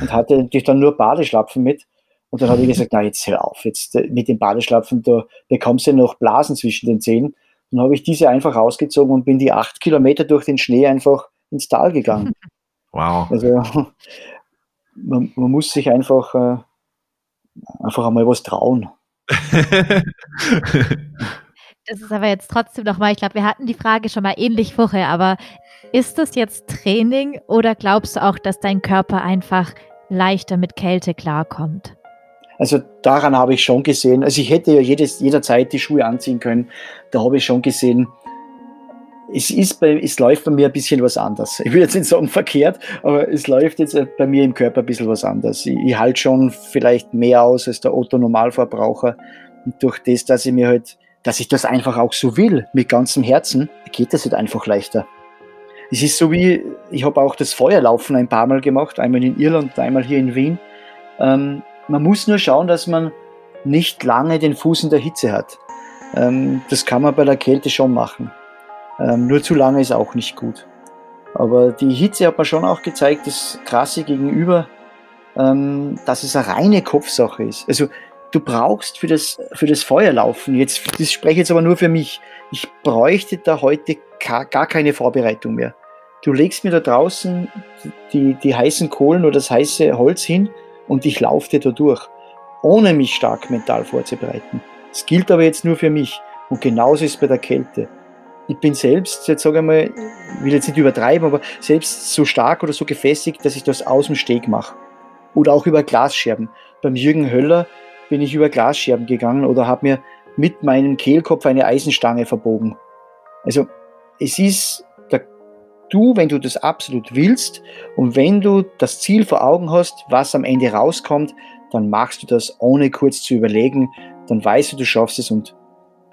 und hatte natürlich dann nur Badeschlapfen mit. Und dann habe ich gesagt, na jetzt hör auf, jetzt äh, mit den Badeschlapfen, da bekommst du noch Blasen zwischen den Zähnen. Dann habe ich diese einfach ausgezogen und bin die acht Kilometer durch den Schnee einfach ins Tal gegangen. [laughs] Wow. Also man, man muss sich einfach, äh, einfach einmal was trauen. [laughs] das ist aber jetzt trotzdem nochmal, ich glaube, wir hatten die Frage schon mal ähnlich vorher, aber ist das jetzt Training oder glaubst du auch, dass dein Körper einfach leichter mit Kälte klarkommt? Also daran habe ich schon gesehen, also ich hätte ja jedes, jederzeit die Schuhe anziehen können, da habe ich schon gesehen, es, ist bei, es läuft bei mir ein bisschen was anders. Ich will jetzt nicht sagen verkehrt, aber es läuft jetzt bei mir im Körper ein bisschen was anders. Ich, ich halte schon vielleicht mehr aus als der Otto-Normalverbraucher. Und durch das, dass ich mir halt, dass ich das einfach auch so will, mit ganzem Herzen, geht das halt einfach leichter. Es ist so wie, ich habe auch das Feuerlaufen ein paar Mal gemacht, einmal in Irland, einmal hier in Wien. Ähm, man muss nur schauen, dass man nicht lange den Fuß in der Hitze hat. Ähm, das kann man bei der Kälte schon machen. Ähm, nur zu lange ist auch nicht gut. Aber die Hitze hat mir schon auch gezeigt, das Krasse gegenüber, ähm, dass es eine reine Kopfsache ist. Also du brauchst für das, für das Feuerlaufen, jetzt, das spreche ich jetzt aber nur für mich, ich bräuchte da heute gar keine Vorbereitung mehr. Du legst mir da draußen die, die heißen Kohlen oder das heiße Holz hin und ich laufe dir da durch, ohne mich stark mental vorzubereiten. Das gilt aber jetzt nur für mich. Und genauso ist es bei der Kälte. Ich bin selbst, jetzt sage ich mal, will jetzt nicht übertreiben, aber selbst so stark oder so gefestigt, dass ich das aus dem Steg mache. Oder auch über Glasscherben. Beim Jürgen Höller bin ich über Glasscherben gegangen oder habe mir mit meinem Kehlkopf eine Eisenstange verbogen. Also es ist der, du, wenn du das absolut willst und wenn du das Ziel vor Augen hast, was am Ende rauskommt, dann machst du das ohne kurz zu überlegen, dann weißt du, du schaffst es und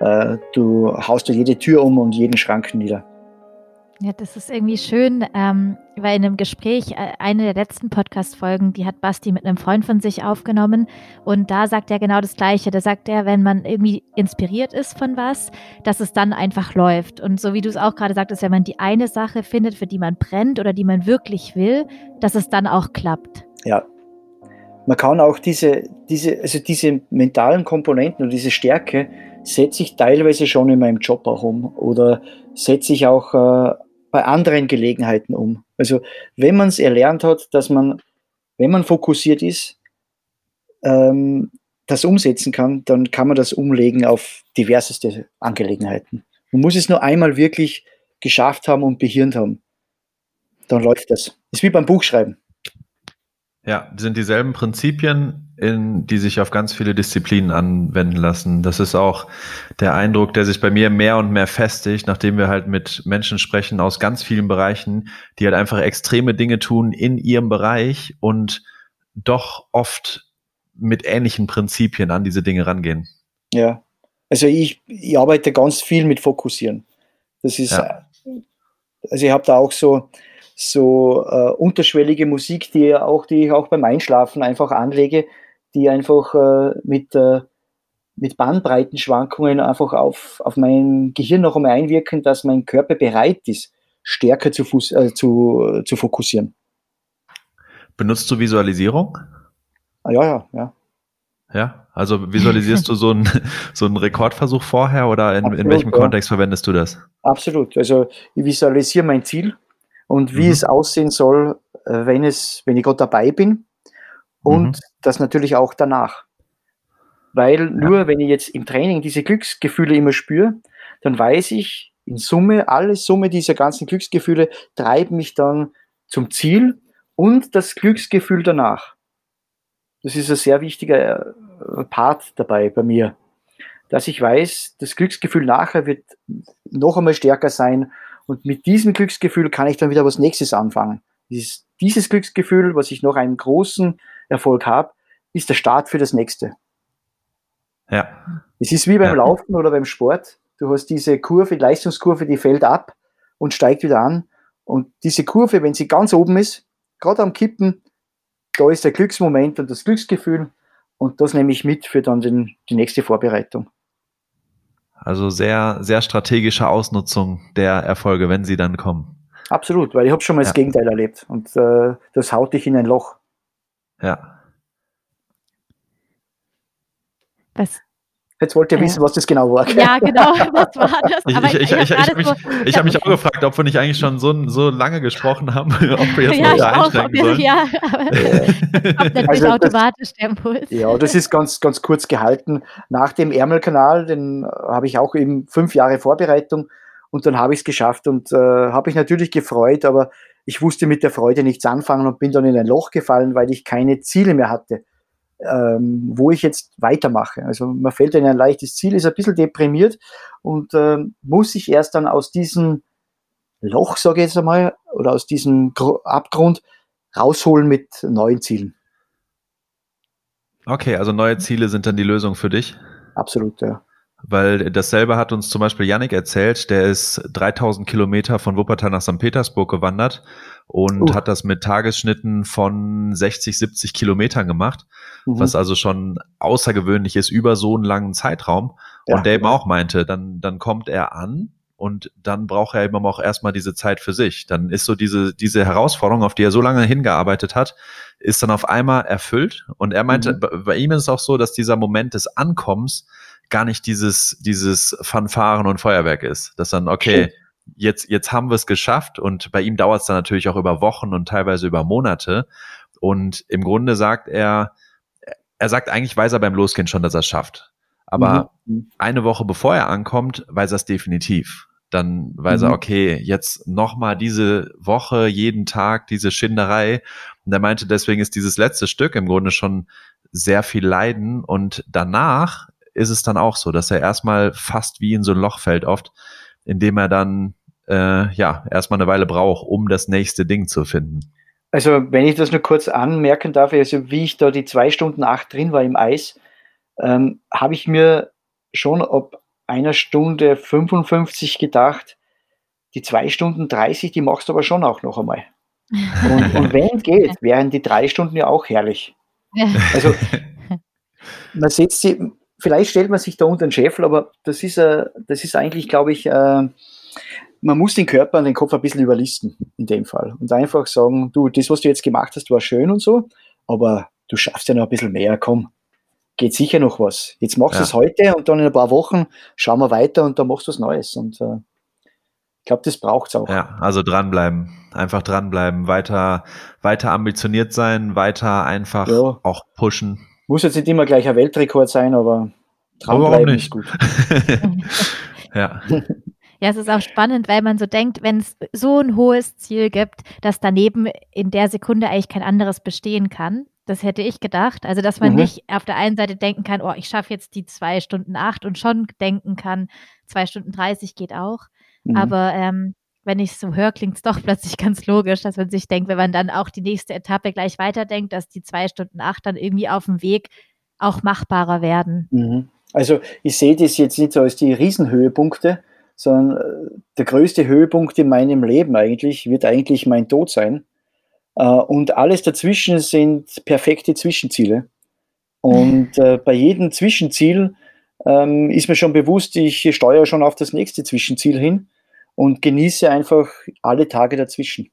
äh, du haust du jede Tür um und jeden Schrank nieder. Ja, das ist irgendwie schön, ähm, weil in einem Gespräch, äh, eine der letzten Podcast-Folgen, die hat Basti mit einem Freund von sich aufgenommen und da sagt er genau das Gleiche. Da sagt er, wenn man irgendwie inspiriert ist von was, dass es dann einfach läuft. Und so wie du es auch gerade sagtest, wenn man die eine Sache findet, für die man brennt oder die man wirklich will, dass es dann auch klappt. Ja. Man kann auch diese, diese, also diese mentalen Komponenten und diese Stärke setze ich teilweise schon in meinem Job auch um oder setze ich auch äh, bei anderen Gelegenheiten um. Also wenn man es erlernt hat, dass man, wenn man fokussiert ist, ähm, das umsetzen kann, dann kann man das umlegen auf diverseste Angelegenheiten. Man muss es nur einmal wirklich geschafft haben und behirnt haben. Dann läuft das. Ist wie beim Buchschreiben. Ja, sind dieselben Prinzipien, in, die sich auf ganz viele Disziplinen anwenden lassen. Das ist auch der Eindruck, der sich bei mir mehr und mehr festigt, nachdem wir halt mit Menschen sprechen aus ganz vielen Bereichen, die halt einfach extreme Dinge tun in ihrem Bereich und doch oft mit ähnlichen Prinzipien an diese Dinge rangehen. Ja, also ich, ich arbeite ganz viel mit Fokussieren. Das ist, ja. also ich habe da auch so, so äh, unterschwellige Musik, die auch, die ich auch beim Einschlafen einfach anlege, die einfach äh, mit, äh, mit Bandbreitenschwankungen einfach auf, auf mein Gehirn noch einmal einwirken, dass mein Körper bereit ist, stärker zu, äh, zu, zu fokussieren. Benutzt du Visualisierung? Ah, ja, ja, ja. Ja, also visualisierst du so einen, [laughs] so einen Rekordversuch vorher oder in, Absolut, in welchem ja. Kontext verwendest du das? Absolut. Also ich visualisiere mein Ziel und wie mhm. es aussehen soll, äh, wenn, es, wenn ich gerade dabei bin und mhm. das natürlich auch danach. Weil nur ja. wenn ich jetzt im Training diese Glücksgefühle immer spüre, dann weiß ich, in Summe, alle Summe dieser ganzen Glücksgefühle treiben mich dann zum Ziel und das Glücksgefühl danach. Das ist ein sehr wichtiger äh, Part dabei bei mir, dass ich weiß, das Glücksgefühl nachher wird noch einmal stärker sein und mit diesem Glücksgefühl kann ich dann wieder was Nächstes anfangen. Dieses, dieses Glücksgefühl, was ich noch einen großen Erfolg habe, ist der Start für das nächste. Ja. Es ist wie beim ja. Laufen oder beim Sport. Du hast diese Kurve, die Leistungskurve, die fällt ab und steigt wieder an. Und diese Kurve, wenn sie ganz oben ist, gerade am Kippen, da ist der Glücksmoment und das Glücksgefühl. Und das nehme ich mit für dann den, die nächste Vorbereitung. Also sehr, sehr strategische Ausnutzung der Erfolge, wenn sie dann kommen. Absolut, weil ich habe schon mal ja. das Gegenteil erlebt und äh, das haut dich in ein Loch. Ja. Was, Jetzt wollt ihr wissen, was das genau war. Ja, genau, [laughs] was war das? ich, ich, ich, ich, ich, mich, so, ich habe mich auch gefragt, ob wir nicht eigentlich schon so, so lange gesprochen haben, [laughs] ob wir jetzt ja, noch da einsteigen sollen. Ja, aber [laughs] natürlich also automatisch das, der Impuls. Ja, das ist ganz, ganz kurz gehalten. Nach dem Ärmelkanal, den habe ich auch eben fünf Jahre Vorbereitung und dann habe ich es geschafft und äh, habe ich natürlich gefreut, aber ich wusste mit der Freude nichts anfangen und bin dann in ein Loch gefallen, weil ich keine Ziele mehr hatte ähm, wo ich jetzt weitermache. Also man fällt in ein leichtes Ziel, ist ein bisschen deprimiert und äh, muss sich erst dann aus diesem Loch, sage ich jetzt einmal, oder aus diesem Abgrund rausholen mit neuen Zielen. Okay, also neue Ziele sind dann die Lösung für dich? Absolut, ja. Weil dasselbe hat uns zum Beispiel Yannick erzählt, der ist 3000 Kilometer von Wuppertal nach St. Petersburg gewandert und uh. hat das mit Tagesschnitten von 60, 70 Kilometern gemacht, mhm. was also schon außergewöhnlich ist über so einen langen Zeitraum. Ja. Und der eben auch meinte, dann, dann kommt er an und dann braucht er eben auch erstmal diese Zeit für sich. Dann ist so diese, diese Herausforderung, auf die er so lange hingearbeitet hat, ist dann auf einmal erfüllt. Und er meinte, mhm. bei ihm ist es auch so, dass dieser Moment des Ankommens gar nicht dieses, dieses Fanfaren und Feuerwerk ist. Dass dann, okay, jetzt, jetzt haben wir es geschafft und bei ihm dauert es dann natürlich auch über Wochen und teilweise über Monate. Und im Grunde sagt er, er sagt, eigentlich weiß er beim Losgehen schon, dass er es schafft. Aber mhm. eine Woche bevor er ankommt, weiß er es definitiv. Dann weiß mhm. er, okay, jetzt nochmal diese Woche, jeden Tag, diese Schinderei. Und er meinte, deswegen ist dieses letzte Stück im Grunde schon sehr viel Leiden. Und danach ist es dann auch so, dass er erstmal fast wie in so ein Loch fällt oft, indem er dann äh, ja erstmal eine Weile braucht, um das nächste Ding zu finden. Also wenn ich das nur kurz anmerken darf, also wie ich da die zwei Stunden acht drin war im Eis, ähm, habe ich mir schon ab einer Stunde 55 gedacht, die zwei Stunden 30, die machst du aber schon auch noch einmal. Und, und [laughs] wenn geht, wären die drei Stunden ja auch herrlich. Also [laughs] man setzt sie, vielleicht stellt man sich da unter den Scheffel, aber das ist, äh, das ist eigentlich, glaube ich, äh, man muss den Körper und den Kopf ein bisschen überlisten in dem Fall und einfach sagen, du, das, was du jetzt gemacht hast, war schön und so, aber du schaffst ja noch ein bisschen mehr, komm, geht sicher noch was. Jetzt machst du es heute und dann in ein paar Wochen schauen wir weiter und dann machst du was Neues und äh, ich glaube, das braucht es auch. Ja, also dranbleiben, einfach dranbleiben, weiter, weiter ambitioniert sein, weiter einfach ja. auch pushen. Muss jetzt nicht immer gleich ein Weltrekord sein, aber dranbleiben ist gut. [laughs] ja. Ja, es ist auch spannend, weil man so denkt, wenn es so ein hohes Ziel gibt, dass daneben in der Sekunde eigentlich kein anderes bestehen kann. Das hätte ich gedacht. Also, dass man mhm. nicht auf der einen Seite denken kann, oh, ich schaffe jetzt die zwei Stunden acht und schon denken kann, zwei Stunden dreißig geht auch. Mhm. Aber ähm, wenn ich es so höre, klingt es doch plötzlich ganz logisch, dass man sich denkt, wenn man dann auch die nächste Etappe gleich weiterdenkt, dass die zwei Stunden acht dann irgendwie auf dem Weg auch machbarer werden. Mhm. Also ich sehe das jetzt nicht so als die Riesenhöhepunkte, sondern äh, der größte Höhepunkt in meinem Leben eigentlich wird eigentlich mein Tod sein. Äh, und alles dazwischen sind perfekte Zwischenziele. Und [laughs] äh, bei jedem Zwischenziel ähm, ist mir schon bewusst, ich steuere schon auf das nächste Zwischenziel hin und genieße einfach alle Tage dazwischen.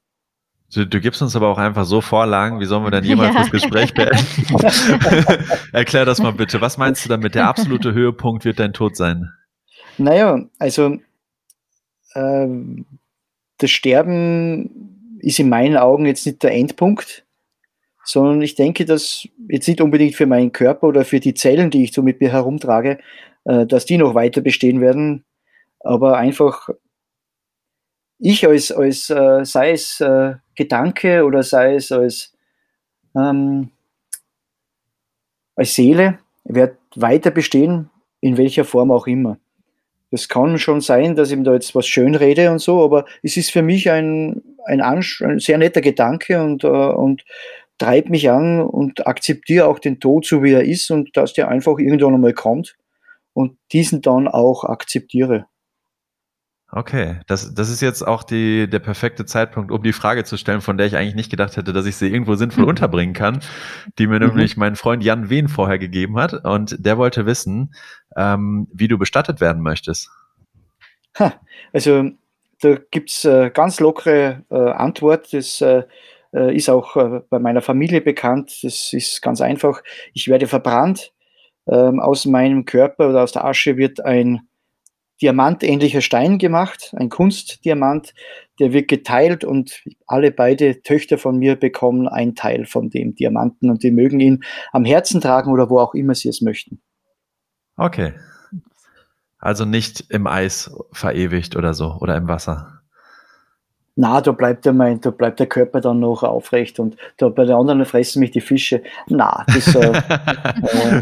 Du, du, gibst uns aber auch einfach so Vorlagen, wie sollen wir denn jemals ja. das Gespräch beenden? [laughs] Erklär das mal bitte. Was meinst du damit? Der absolute Höhepunkt wird dein Tod sein? Naja, also äh, das Sterben ist in meinen Augen jetzt nicht der Endpunkt, sondern ich denke, dass jetzt nicht unbedingt für meinen Körper oder für die Zellen, die ich so mit mir herumtrage, äh, dass die noch weiter bestehen werden, aber einfach ich als, als äh, sei es äh, Gedanke oder sei es als, ähm, als Seele, wird weiter bestehen, in welcher Form auch immer. Das kann schon sein, dass ich mir da jetzt was schön rede und so, aber es ist für mich ein, ein, ein sehr netter Gedanke und, äh, und treibt mich an und akzeptiere auch den Tod so, wie er ist und dass der einfach irgendwann einmal kommt und diesen dann auch akzeptiere. Okay, das, das ist jetzt auch die, der perfekte Zeitpunkt, um die Frage zu stellen, von der ich eigentlich nicht gedacht hätte, dass ich sie irgendwo sinnvoll unterbringen kann, die mir mhm. nämlich mein Freund Jan Wehn vorher gegeben hat. Und der wollte wissen, ähm, wie du bestattet werden möchtest. Ha, also da gibt's äh, ganz lockere äh, Antwort. Das äh, äh ist auch äh, bei meiner Familie bekannt. Das ist ganz einfach. Ich werde verbrannt. Ähm, aus meinem Körper oder aus der Asche wird ein diamantähnlicher Stein gemacht, ein Kunstdiamant, der wird geteilt und alle beide Töchter von mir bekommen einen Teil von dem Diamanten und die mögen ihn am Herzen tragen oder wo auch immer sie es möchten. Okay. Also nicht im Eis verewigt oder so oder im Wasser. Na, da bleibt der, mein, da bleibt der Körper dann noch aufrecht und da bei den anderen fressen mich die Fische. Na, das, äh, [laughs] äh,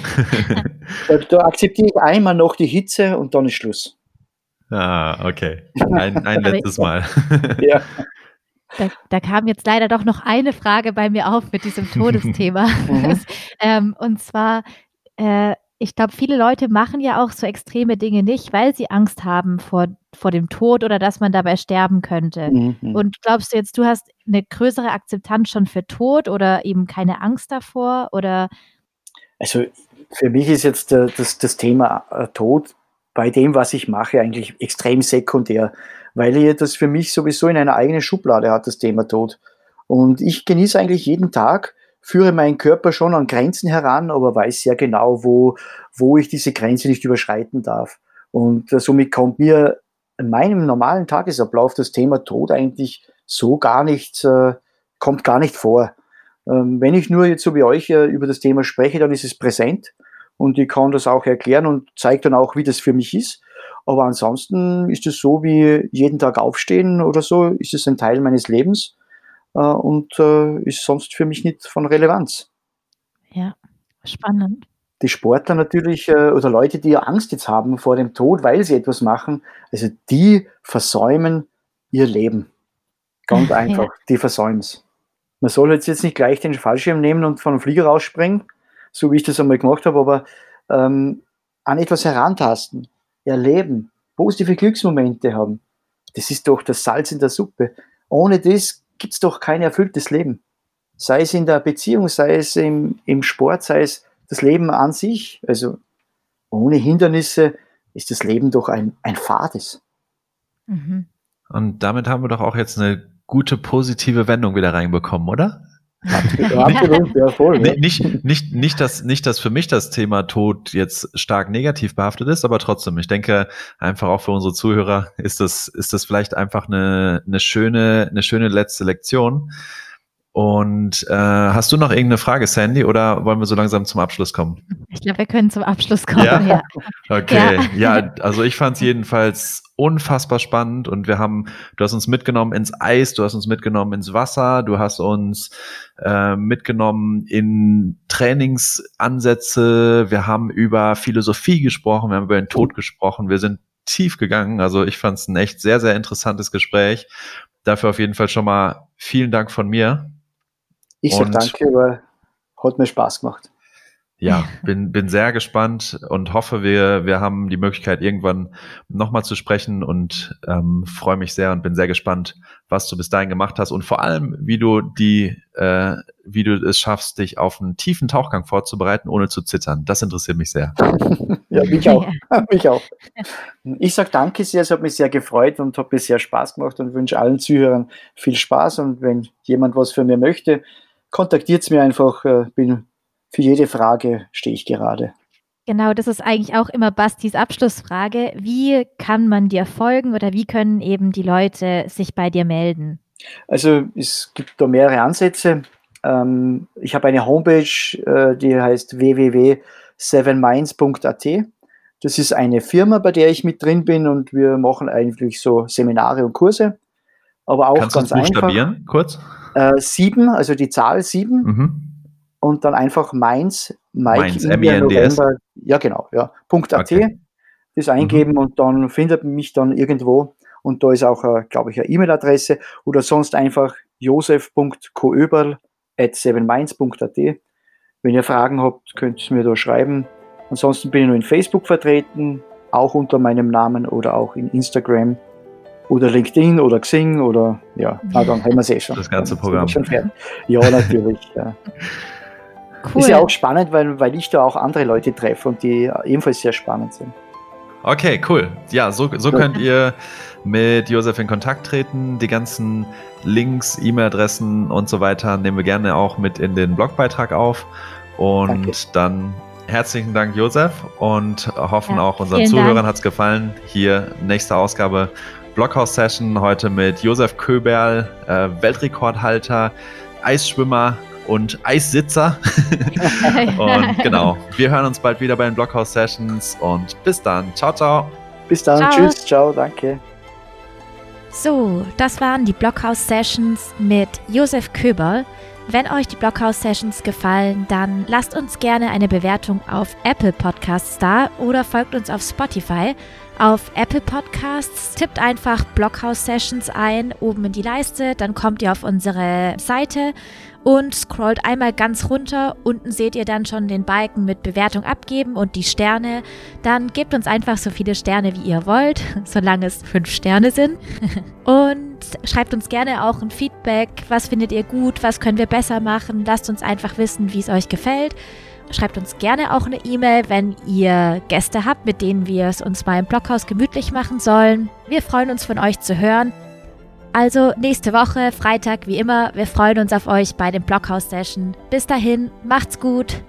da, da akzeptiere ich einmal noch die Hitze und dann ist Schluss. Ah, okay. Ein, [laughs] ein letztes Mal. [laughs] ja. Da, da, kam jetzt leider doch noch eine Frage bei mir auf mit diesem Todesthema. [laughs] Mhm. ähm, und zwar, äh, ich glaube, viele Leute machen ja auch so extreme Dinge nicht, weil sie Angst haben vor, vor dem Tod oder dass man dabei sterben könnte. Mhm. Und glaubst du jetzt, du hast eine größere Akzeptanz schon für Tod oder eben keine Angst davor? Oder also für mich ist jetzt äh, das, das Thema äh, Tod bei dem, was ich mache, eigentlich extrem sekundär, weil ihr das für mich sowieso in einer eigenen Schublade hat, das Thema Tod. Und ich genieße eigentlich jeden Tag, führe meinen Körper schon an Grenzen heran, aber weiß sehr genau, wo, wo ich diese Grenze nicht überschreiten darf. Und äh, somit kommt mir in meinem normalen Tagesablauf das Thema Tod eigentlich so gar nicht, äh, kommt gar nicht vor. Ähm, wenn ich nur jetzt so wie euch äh, über das Thema spreche, dann ist es präsent und ich kann das auch erklären und zeige dann auch, wie das für mich ist. Aber ansonsten ist es so wie jeden Tag aufstehen oder so, ist es ein Teil meines Lebens äh, und äh, ist sonst für mich nicht von Relevanz. Ja, spannend. Die Sportler natürlich äh, oder Leute, die Angst jetzt haben vor dem Tod, weil sie etwas machen, also die versäumen ihr Leben. Ganz [laughs] einfach, ja. die versäumen es. Man soll jetzt, jetzt nicht gleich den Fallschirm nehmen und von einem Flieger rausspringen, so wie ich das einmal gemacht habe, aber ähm, an etwas herantasten, erleben, positive Glücksmomente haben, das ist doch das Salz in der Suppe. Ohne das gibt es doch kein erfülltes Leben. Sei es in der Beziehung, sei es im, im Sport, sei es das Leben an sich. Also ohne Hindernisse ist das Leben doch ein, ein fades. Mhm. Und damit haben wir doch auch jetzt eine gute positive Wendung wieder reinbekommen, oder? Absolut, ja, voll. Ne? Nicht, nicht, nicht, dass, nicht, dass für mich das Thema Tod jetzt stark negativ behaftet ist, aber trotzdem, ich denke, einfach auch für unsere Zuhörer ist das, ist das vielleicht einfach eine, eine schöne, eine schöne letzte Lektion. Und äh, hast du noch irgendeine Frage, Sandy, oder wollen wir so langsam zum Abschluss kommen? Ich glaube, wir können zum Abschluss kommen. Ja, ja. okay. Ja, ja also ich fand es jedenfalls unfassbar spannend und wir haben, du hast uns mitgenommen ins Eis, du hast uns mitgenommen ins Wasser, du hast uns äh, mitgenommen in Trainingsansätze, wir haben über Philosophie gesprochen, wir haben über den Tod gesprochen, wir sind tief gegangen. Also ich fand es ein echt sehr, sehr interessantes Gespräch. Dafür auf jeden Fall schon mal vielen Dank von mir. Ich sage danke, weil hat mir Spaß gemacht. Ja, [laughs] bin, bin sehr gespannt und hoffe, wir, wir haben die Möglichkeit, irgendwann nochmal zu sprechen und ähm, freue mich sehr und bin sehr gespannt, was du bis dahin gemacht hast und vor allem, wie du die, äh, wie du es schaffst, dich auf einen tiefen Tauchgang vorzubereiten, ohne zu zittern. Das interessiert mich sehr. [laughs] ja, mich auch. [laughs] mich auch. Ich sage danke sehr, es hat mich sehr gefreut und hat mir sehr Spaß gemacht und wünsche allen Zuhörern viel Spaß und wenn jemand was für mir möchte, kontaktiert es mir einfach, äh, bin für jede Frage stehe ich gerade. Genau, das ist eigentlich auch immer Bastis Abschlussfrage. Wie kann man dir folgen oder wie können eben die Leute sich bei dir melden? Also es gibt da mehrere Ansätze. Ähm, ich habe eine Homepage, äh, die heißt www.sevenminds.at. Das ist eine Firma, bei der ich mit drin bin und wir machen eigentlich so Seminare und Kurse. Aber auch Kannst ganz einfach. kurz? Äh, sieben, also die Zahl sieben. Mhm und dann einfach Mainz, Mike Mainz, November, ja genau, ja, .at, okay. das eingeben mhm. und dann findet man mich dann irgendwo und da ist auch, glaube ich, eine E-Mail-Adresse oder sonst einfach josef.koöberl at sevenminds.at. Wenn ihr Fragen habt, könnt ihr mir da schreiben. Ansonsten bin ich nur in Facebook vertreten, auch unter meinem Namen oder auch in Instagram oder LinkedIn oder Xing oder ja, na, dann haben wir es eh schon. Das ganze Programm. Schon ja, natürlich. ja. Cool. [laughs] Ist ja auch spannend, weil, weil ich da auch andere Leute treffe und die ebenfalls sehr spannend sind. Okay, cool. Ja, so, so könnt ihr mit Josef in Kontakt treten. Die ganzen Links, E-Mail-Adressen und so weiter nehmen wir gerne auch mit in den Blogbeitrag auf. Und Danke. dann herzlichen Dank, Josef, und hoffen ja, auch unseren Zuhörern hat es gefallen. Hier nächste Ausgabe Blockhaus-Session heute mit Josef Köberl, äh, Weltrekordhalter, Eisschwimmer, und Eissitzer. [laughs] und genau, wir hören uns bald wieder bei den Blockhouse Sessions und bis dann. Ciao, ciao. Bis dann. Ciao. Tschüss. Ciao. Danke. So, das waren die Blockhouse Sessions mit Josef Köberl. Wenn euch die Blockhouse Sessions gefallen, dann lasst uns gerne eine Bewertung auf Apple Podcasts da oder folgt uns auf Spotify. Auf Apple Podcasts tippt einfach Blockhouse Sessions ein, oben in die Leiste, dann kommt ihr auf unsere Seite und scrollt einmal ganz runter. Unten seht ihr dann schon den Balken mit Bewertung abgeben und die Sterne. Dann gebt uns einfach so viele Sterne, wie ihr wollt, [laughs] solange es fünf Sterne sind. [laughs] und schreibt uns gerne auch ein Feedback. Was findet ihr gut? Was können wir besser machen? Lasst uns einfach wissen, wie es euch gefällt. Schreibt uns gerne auch eine E-Mail, wenn ihr Gäste habt, mit denen wir es uns mal im Blockhaus gemütlich machen sollen. Wir freuen uns von euch zu hören. Also nächste Woche, Freitag wie immer. Wir freuen uns auf euch bei dem Blockhaus-Session. Bis dahin, macht's gut.